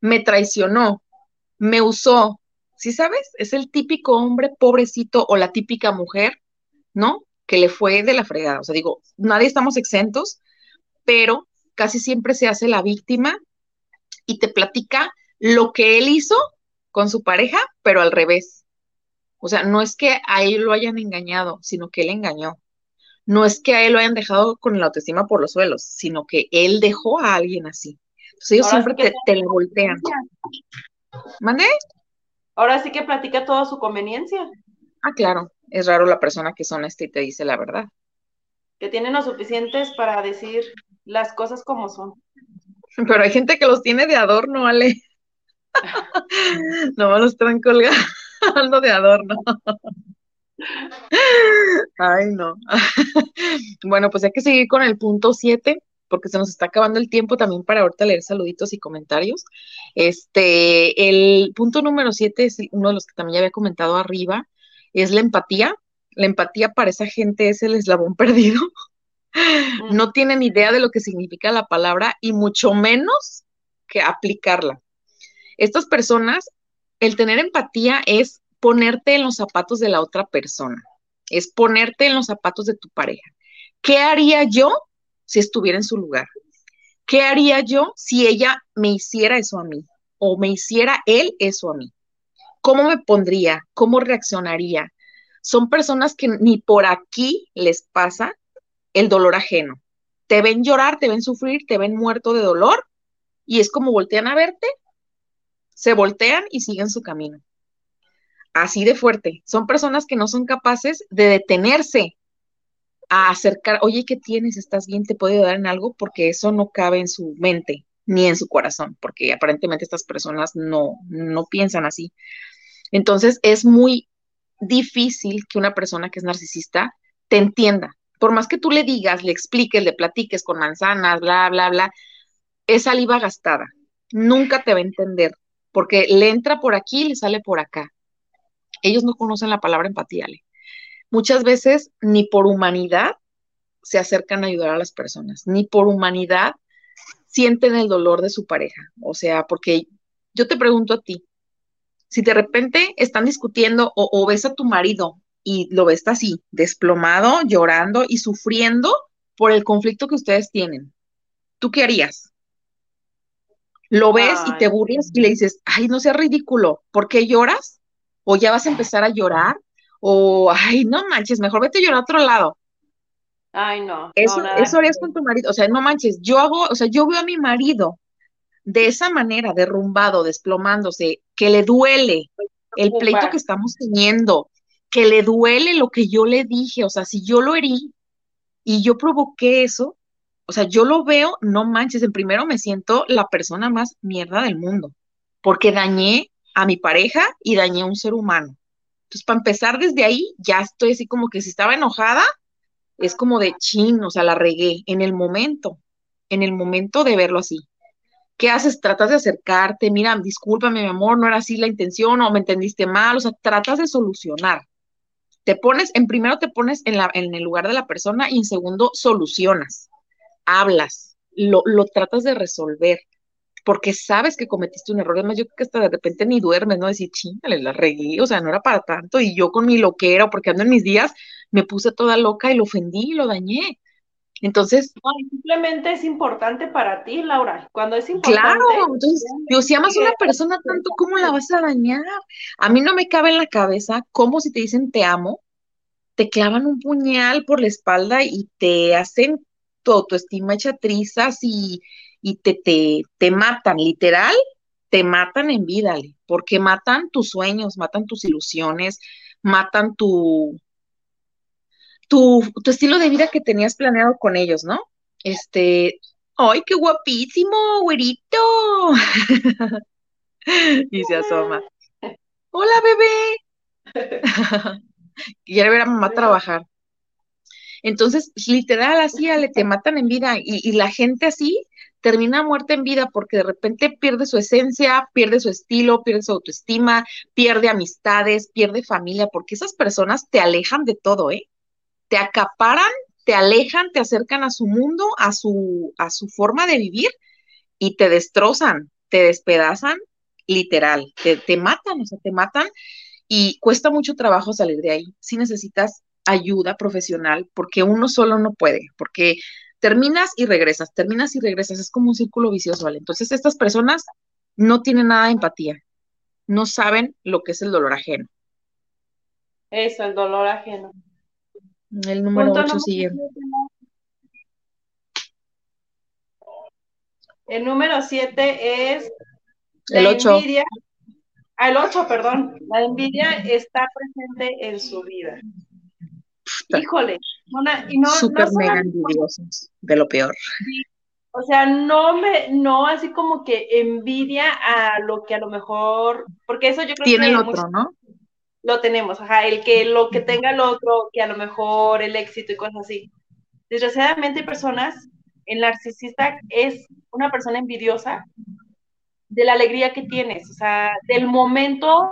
me traicionó, me usó. ¿Sí sabes? Es el típico hombre pobrecito o la típica mujer, ¿no? Que le fue de la fregada. O sea, digo, nadie estamos exentos, pero casi siempre se hace la víctima y te platica lo que él hizo con su pareja, pero al revés. O sea, no es que a él lo hayan engañado, sino que él engañó. No es que a él lo hayan dejado con la autoestima por los suelos, sino que él dejó a alguien así. Entonces ellos siempre te, te lo voltean. ¿Mande? Ahora sí que platica toda su conveniencia. Ah, claro. Es raro la persona que es honesta y te dice la verdad. Que tienen lo suficientes para decir, las cosas como son. Pero hay gente que los tiene de adorno, Ale. *laughs* no los están colgando *laughs* de adorno. Ay, no. *laughs* bueno, pues hay que seguir con el punto 7, porque se nos está acabando el tiempo también para ahorita leer saluditos y comentarios. Este, el punto número 7 es uno de los que también ya había comentado arriba, es la empatía. La empatía para esa gente es el eslabón perdido. Mm. No tienen idea de lo que significa la palabra y mucho menos que aplicarla. Estas personas, el tener empatía es ponerte en los zapatos de la otra persona, es ponerte en los zapatos de tu pareja. ¿Qué haría yo si estuviera en su lugar? ¿Qué haría yo si ella me hiciera eso a mí o me hiciera él eso a mí? ¿Cómo me pondría? ¿Cómo reaccionaría? Son personas que ni por aquí les pasa el dolor ajeno. Te ven llorar, te ven sufrir, te ven muerto de dolor y es como voltean a verte, se voltean y siguen su camino. Así de fuerte. Son personas que no son capaces de detenerse a acercar, oye, ¿qué tienes? ¿Estás bien? ¿Te puedo ayudar en algo? Porque eso no cabe en su mente ni en su corazón, porque aparentemente estas personas no, no piensan así. Entonces es muy difícil que una persona que es narcisista te entienda. Por más que tú le digas, le expliques, le platiques con manzanas, bla, bla, bla, es saliva gastada. Nunca te va a entender, porque le entra por aquí y le sale por acá. Ellos no conocen la palabra empatía. ¿le? muchas veces ni por humanidad se acercan a ayudar a las personas, ni por humanidad sienten el dolor de su pareja. O sea, porque yo te pregunto a ti, si de repente están discutiendo o, ves a tu marido y lo ves así, desplomado, llorando y sufriendo por el conflicto que ustedes tienen, ¿tú qué harías? Lo ves y te burlas y le dices, ay, no seas ridículo, ¿por qué lloras? ¿O ya vas a empezar a llorar? o, ay, no manches, mejor vete a llorar a otro lado. Ay, no. Eso, eso harías con tu marido. O sea, no manches, yo hago, o sea, yo veo a mi marido de esa manera, derrumbado, desplomándose, que le duele el pleito que estamos teniendo, que le duele lo que yo le dije, o sea, si yo lo herí y yo provoqué eso, o sea, yo lo veo, no manches, en primero me siento la persona más mierda del mundo, porque dañé a mi pareja y dañé a un ser humano. Entonces, para empezar desde ahí, ya estoy así como que si estaba enojada, es como de chin, o sea, la regué en el momento, en el momento de verlo así. ¿Qué haces? Tratas de acercarte, mira, discúlpame, mi amor, no era así la intención o me entendiste mal, o sea, tratas de solucionar. Te pones, en primero te pones en, la, en el lugar de la persona y en segundo solucionas, hablas, lo, lo tratas de resolver porque sabes que cometiste un error. Además, yo creo que hasta de repente ni duermes, ¿no? Decir, chingale, la regué, o sea, no era para tanto. Y yo con mi loquera, porque ando en mis días, me puse toda loca y lo ofendí y lo dañé. Entonces. simplemente es importante para ti, Laura. Cuando es importante. Claro, entonces, si amas a una persona tanto, ¿cómo la vas a dañar? A mí no me cabe en la cabeza cómo si te dicen te amo, te clavan un puñal por la espalda y te hacen tu autoestima hecha trizas y y te, te, te matan, literal, te matan en vida, porque matan tus sueños, matan tus ilusiones, matan tu, tu, tu estilo de vida que tenías planeado con ellos, ¿no? Este, ¡ay, qué guapísimo, güerito! *laughs* y se asoma. Hola, bebé. *laughs* Quiere ver a mamá trabajar. Entonces, literal, así, le te matan en vida y, y la gente así termina muerta en vida porque de repente pierde su esencia, pierde su estilo, pierde su autoestima, pierde amistades, pierde familia, porque esas personas te alejan de todo, ¿eh? Te acaparan, te alejan, te acercan a su mundo, a su, a su forma de vivir y te destrozan, te despedazan, literal, te, te matan, o sea, te matan y cuesta mucho trabajo salir de ahí. Si necesitas ayuda profesional, porque uno solo no puede, porque terminas y regresas, terminas y regresas, es como un círculo vicioso, ¿vale? Entonces estas personas no tienen nada de empatía, no saben lo que es el dolor ajeno. Eso, el dolor ajeno. El número 8 sigue. El número 7 es el 8. Envidia. Ah, el 8, perdón. La envidia está presente en su vida. Híjole, y no, súper mega envidiosos, de lo peor. O sea, no me, no así como que envidia a lo que a lo mejor, porque eso yo creo Tiene que. Tiene el otro, ¿no? Lo tenemos, ajá, el que lo que tenga el otro, que a lo mejor el éxito y cosas así. Desgraciadamente hay personas, el narcisista es una persona envidiosa de la alegría que tienes, o sea, del momento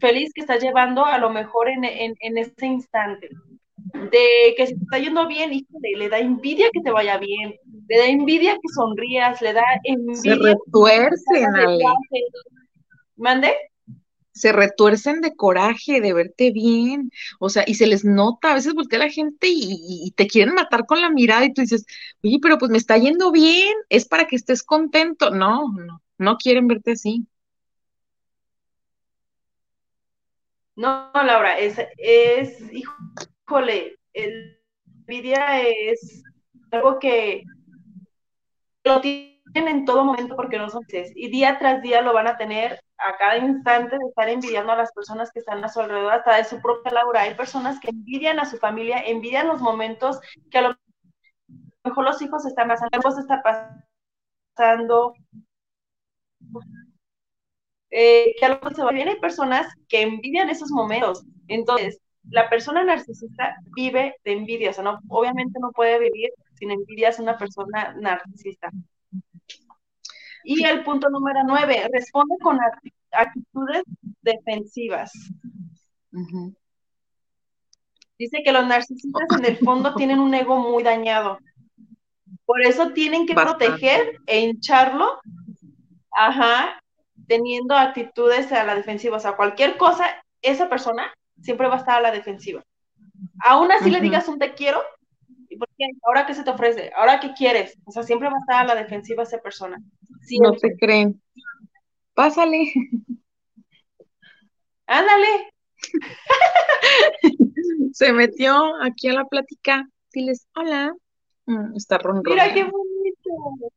feliz que estás llevando a lo mejor en, en, en ese instante. De que si te está yendo bien, híjole, le da envidia que te vaya bien, le da envidia que sonrías, le da envidia. Se retuercen, Ale. ¿Mande? Se retuercen de coraje de verte bien, o sea, y se les nota, a veces voltea la gente y, te quieren matar con la mirada y tú dices, oye, pero pues me está yendo bien, es para que estés contento. No, no, no quieren verte así. No, Laura, es, es, híjole, el envidia es algo que lo tienen en todo momento porque no son y día tras día lo van a tener a cada instante de estar envidiando a las personas que están a su alrededor, hasta de su propia Laura. Hay personas que envidian a su familia, envidian los momentos que a lo mejor los hijos están pasando, está pasando, eh, que a lo mejor se va bien. Hay personas que envidian esos momentos. Entonces, la persona narcisista vive de envidia, o sea, no, obviamente no puede vivir sin envidia, es una persona narcisista. Y el punto número nueve, responde con actitudes defensivas. Dice que los narcisistas en el fondo *laughs* tienen un ego muy dañado. Por eso tienen que proteger e hincharlo, ajá, teniendo actitudes a la defensiva. O sea, cualquier cosa, esa persona siempre va a estar a la defensiva. Aún así le digas un te quiero, ¿y por qué? ¿Ahora qué se te ofrece? ¿Ahora qué quieres? O sea, siempre va a estar a la defensiva esa persona. No te creen. Pásale. Ándale. *laughs* Se metió aquí a la plática. Diles, hola. Mm, está ronroneando. Mira qué bonito.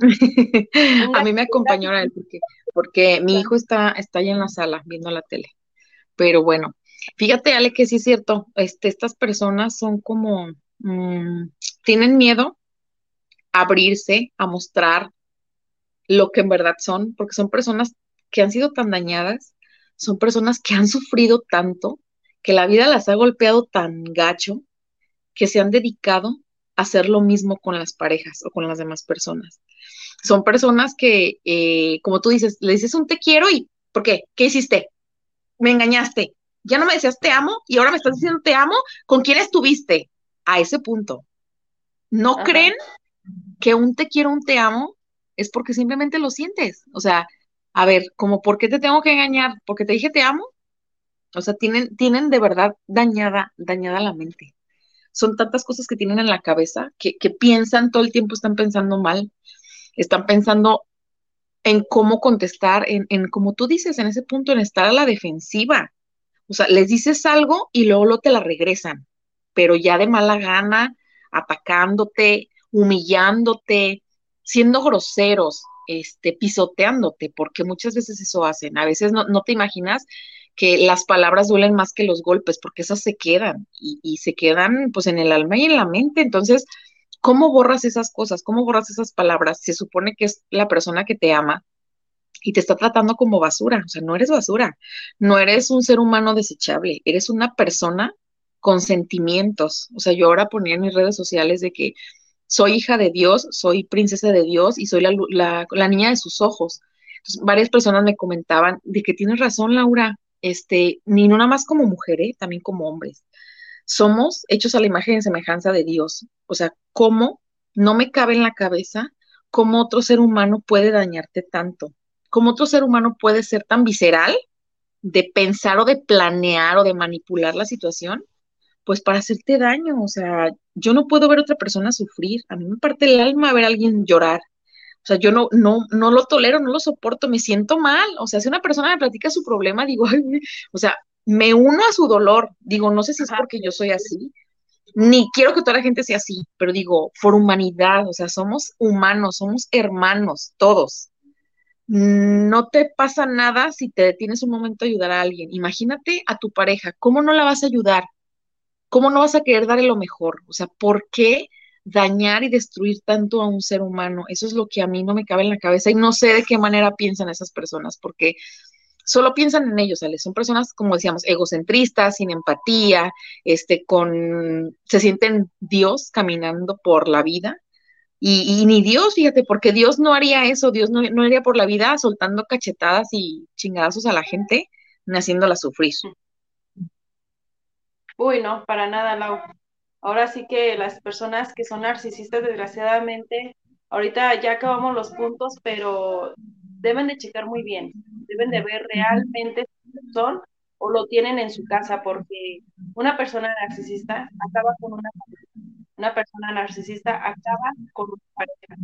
*laughs* a mí me acompañó a él porque, porque mi hijo está, está ahí en la sala viendo la tele. Pero bueno, fíjate, Ale, que sí es cierto, este, estas personas son como, mm, tienen miedo a abrirse, a mostrar lo que en verdad son, porque son personas que han sido tan dañadas, son personas que han sufrido tanto, que la vida las ha golpeado tan gacho, que se han dedicado a hacer lo mismo con las parejas o con las demás personas. Son personas que, eh, como tú dices, le dices un te quiero y, ¿por qué? ¿Qué hiciste? Me engañaste. Ya no me decías te amo y ahora me estás diciendo te amo. ¿Con quién estuviste? A ese punto. ¿No creen que un te quiero, un te amo es porque simplemente lo sientes. O sea, a ver, como por qué te tengo que engañar, porque te dije te amo. O sea, tienen, tienen de verdad dañada, dañada la mente. Son tantas cosas que tienen en la cabeza que, que piensan todo el tiempo, están pensando mal, están pensando en cómo contestar, en, en, como tú dices, en ese punto, en estar a la defensiva. O sea, les dices algo y luego lo te la regresan, pero ya de mala gana, atacándote, humillándote, siendo groseros, este, pisoteándote, porque muchas veces eso hacen. A veces no, te imaginas que las palabras duelen más que los golpes, porque esas se quedan y, se quedan pues en el alma y en la mente. Entonces, ¿cómo borras esas cosas? ¿Cómo borras esas palabras? Se supone que es la persona que te ama y te está tratando como basura. O sea, no eres basura, no eres un ser humano desechable, eres una persona con sentimientos. O sea, yo ahora ponía en mis redes sociales de que soy hija de Dios, soy princesa de Dios y soy la, niña de sus ojos. varias personas me comentaban de que tienes razón, Laura, este, ni no nada más como mujer, ¿eh? también como hombres. Somos hechos a la imagen y semejanza de Dios. O sea, ¿cómo no me cabe en la cabeza cómo otro ser humano puede dañarte tanto? ¿Cómo otro ser humano puede ser tan visceral de pensar o de planear o de manipular la situación? Pues para hacerte daño, o sea, yo no puedo ver a otra persona sufrir, a mí me parte el alma ver a alguien llorar. O sea, yo no, no, no lo tolero, no lo soporto, me siento mal. O sea, si una persona me platica su problema, *laughs* digo, o sea, me uno a su dolor. Digo, no sé si es porque yo soy así, ni quiero que toda la gente sea así, pero digo, por humanidad, o sea, somos humanos, somos hermanos, todos. No te pasa nada si te detienes un momento a ayudar a alguien. Imagínate a tu pareja, ¿cómo no la vas a ayudar? ¿Cómo no vas a querer darle lo mejor? O sea, ¿por qué dañar y destruir tanto a un ser humano? Eso es lo que a mí no me cabe en la cabeza y no sé de qué manera piensan esas personas, porque solo piensan en ellos, ¿sale? Son personas, como decíamos, egocentristas, sin empatía, este, con, se sienten Dios caminando por la vida. Y, ni Dios, fíjate, porque Dios no haría eso, Dios no, no haría por la vida soltando cachetadas y chingadazos a la gente. haciéndola sufrir. Uy, no, para nada, Lau. Ahora sí que las personas que son narcisistas, desgraciadamente, ahorita ya acabamos los puntos, pero deben de checar muy bien, deben de ver realmente si son o lo tienen en su casa, porque una persona narcisista acaba con una una persona narcisista acaba con una pareja,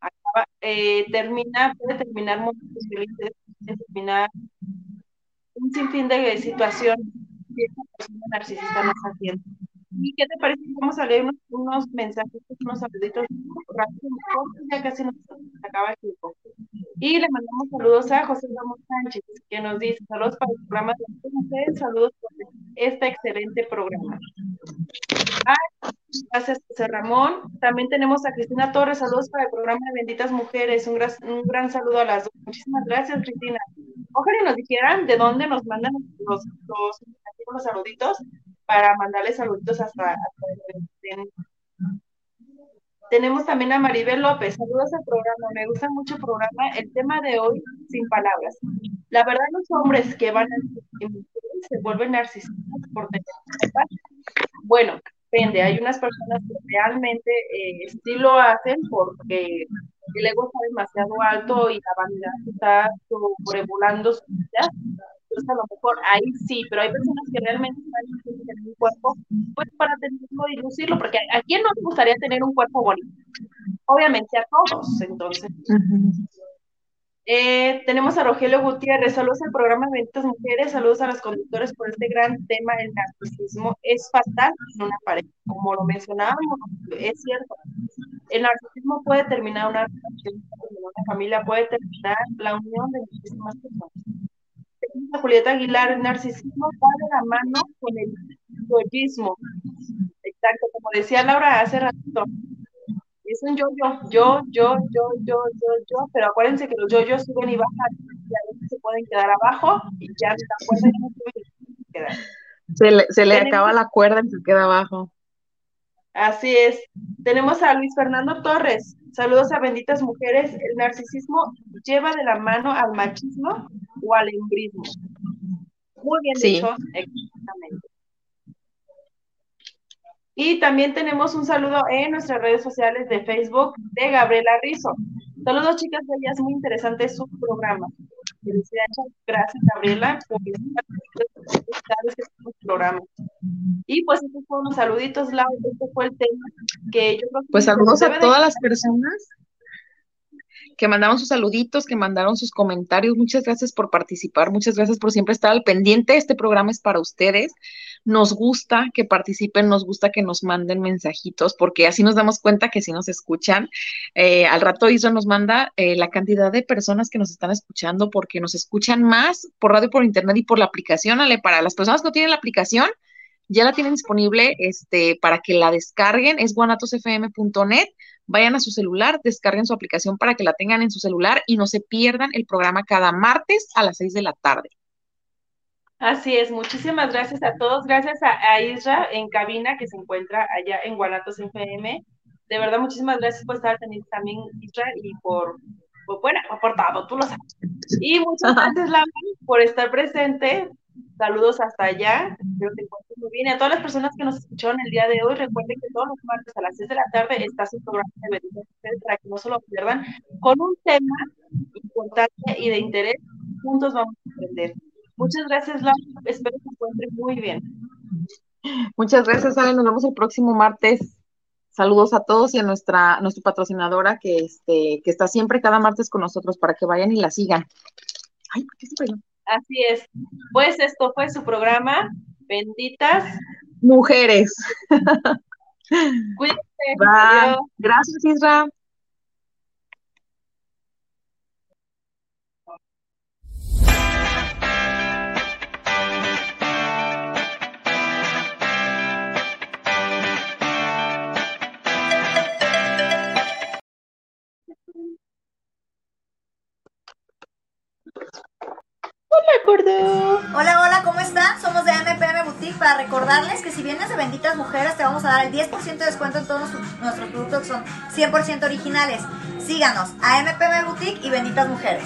acaba, eh, termina, puede terminar momentos felices, puede terminar un sinfín de situaciones que esa persona narcisista haciendo. ¿Y qué te parece? Vamos a leer unos, unos mensajes, unos saluditos ya casi nos acaba el tiempo. Y le mandamos saludos a José Ramón Sánchez, que nos dice saludos para el programa de ustedes, saludos por este excelente programa. Gracias, José Ramón. También tenemos a Cristina Torres, saludos para el programa de Benditas Mujeres. Un gran, un gran saludo a las dos. Muchísimas gracias, Cristina. Ojalá nos dijeran de dónde nos mandan los, los, los saluditos para mandarles saluditos hasta, tenemos también a Maribel López. Saludos al programa. Me gusta mucho el programa. El tema de hoy, sin palabras. La verdad, los hombres que van a se vuelven narcisistas por tener Bueno, depende. Hay unas personas que realmente eh, sí lo hacen porque el ego está demasiado alto y la vanidad está sobrevolando su vida a lo mejor ahí sí, pero hay personas que realmente están tener un cuerpo, pues para tenerlo y lucirlo, porque a, quién no le gustaría tener un cuerpo bonito? Obviamente a todos, entonces. Eh, tenemos a Rogelio Gutiérrez, saludos al programa de Benditas Mujeres, saludos a los conductores por este gran tema, el narcisismo es fatal en una pareja, como lo mencionábamos, es cierto, el narcisismo puede terminar una relación, una familia puede terminar la unión de muchísimas personas. Julieta Aguilar, el narcisismo va de la mano con el yoyismo. Exacto, como decía Laura hace ratito. Es un yo-yo, yo, yo, yo, yo, yo, yo, pero acuérdense que los yo-yo suben y bajan, y a veces se pueden quedar abajo y ya la cuerda no. Se le, se le acaba la cuerda y se queda abajo. Así es. Tenemos a Luis Fernando Torres. Saludos a benditas mujeres. El narcisismo lleva de la mano al machismo o al embrismo. Muy bien dicho, exactamente. Y también tenemos un saludo en nuestras redes sociales de Facebook de Gabriela Rizo. Saludos, chicas bellas, muy interesante su programa. Gracias, Gabriela, por este programa. Y pues estos fueron los saluditos, Lau, este fue el tema que yo creo que Pues saludos a todas las personas que mandaron sus saluditos, que mandaron sus comentarios. Muchas gracias por participar, muchas gracias por siempre estar al pendiente. Este programa es para ustedes. Nos gusta que participen, nos gusta que nos manden mensajitos, porque así nos damos cuenta que si nos escuchan. Eh, al rato Isra nos manda eh, la cantidad de personas que nos están escuchando, porque nos escuchan más por radio, por internet y por la aplicación. Ale, para las personas que no tienen la aplicación, ya la tienen disponible este, para que la descarguen, es guanatosfm.net vayan a su celular, descarguen su aplicación para que la tengan en su celular y no se pierdan el programa cada martes a las 6 de la tarde. Así es, muchísimas gracias a todos, gracias a, Isra en cabina que se encuentra allá en Guanatos FM. De verdad, muchísimas gracias por estar también, Isra, y por, por, bueno, por todo, tú lo sabes. Y muchas gracias, Laura, por estar presente, Saludos hasta allá, espero que encuentres muy bien. Y a todas las personas que nos escucharon el día de hoy, recuerden que todos los martes a las 6 de la tarde está su programa de ustedes para que no se lo pierdan, con un tema importante y de interés. Juntos vamos a aprender. Muchas gracias, Laura. Espero que se encuentren muy bien. Muchas gracias, Ale. Nos vemos el próximo martes. Saludos a todos y a nuestra, nuestra patrocinadora que, este, que está siempre cada martes con nosotros para que vayan y la sigan. Ay, ¿por qué se Así es. Pues esto fue su programa. Benditas mujeres. Cuídense. Gracias, Isra. Hola, hola, ¿cómo están? Somos de MPM Boutique para recordarles que si vienes de Benditas Mujeres te vamos a dar el 10% de descuento en todos nuestros productos que son 100% originales. Síganos a MPM Boutique y Benditas Mujeres.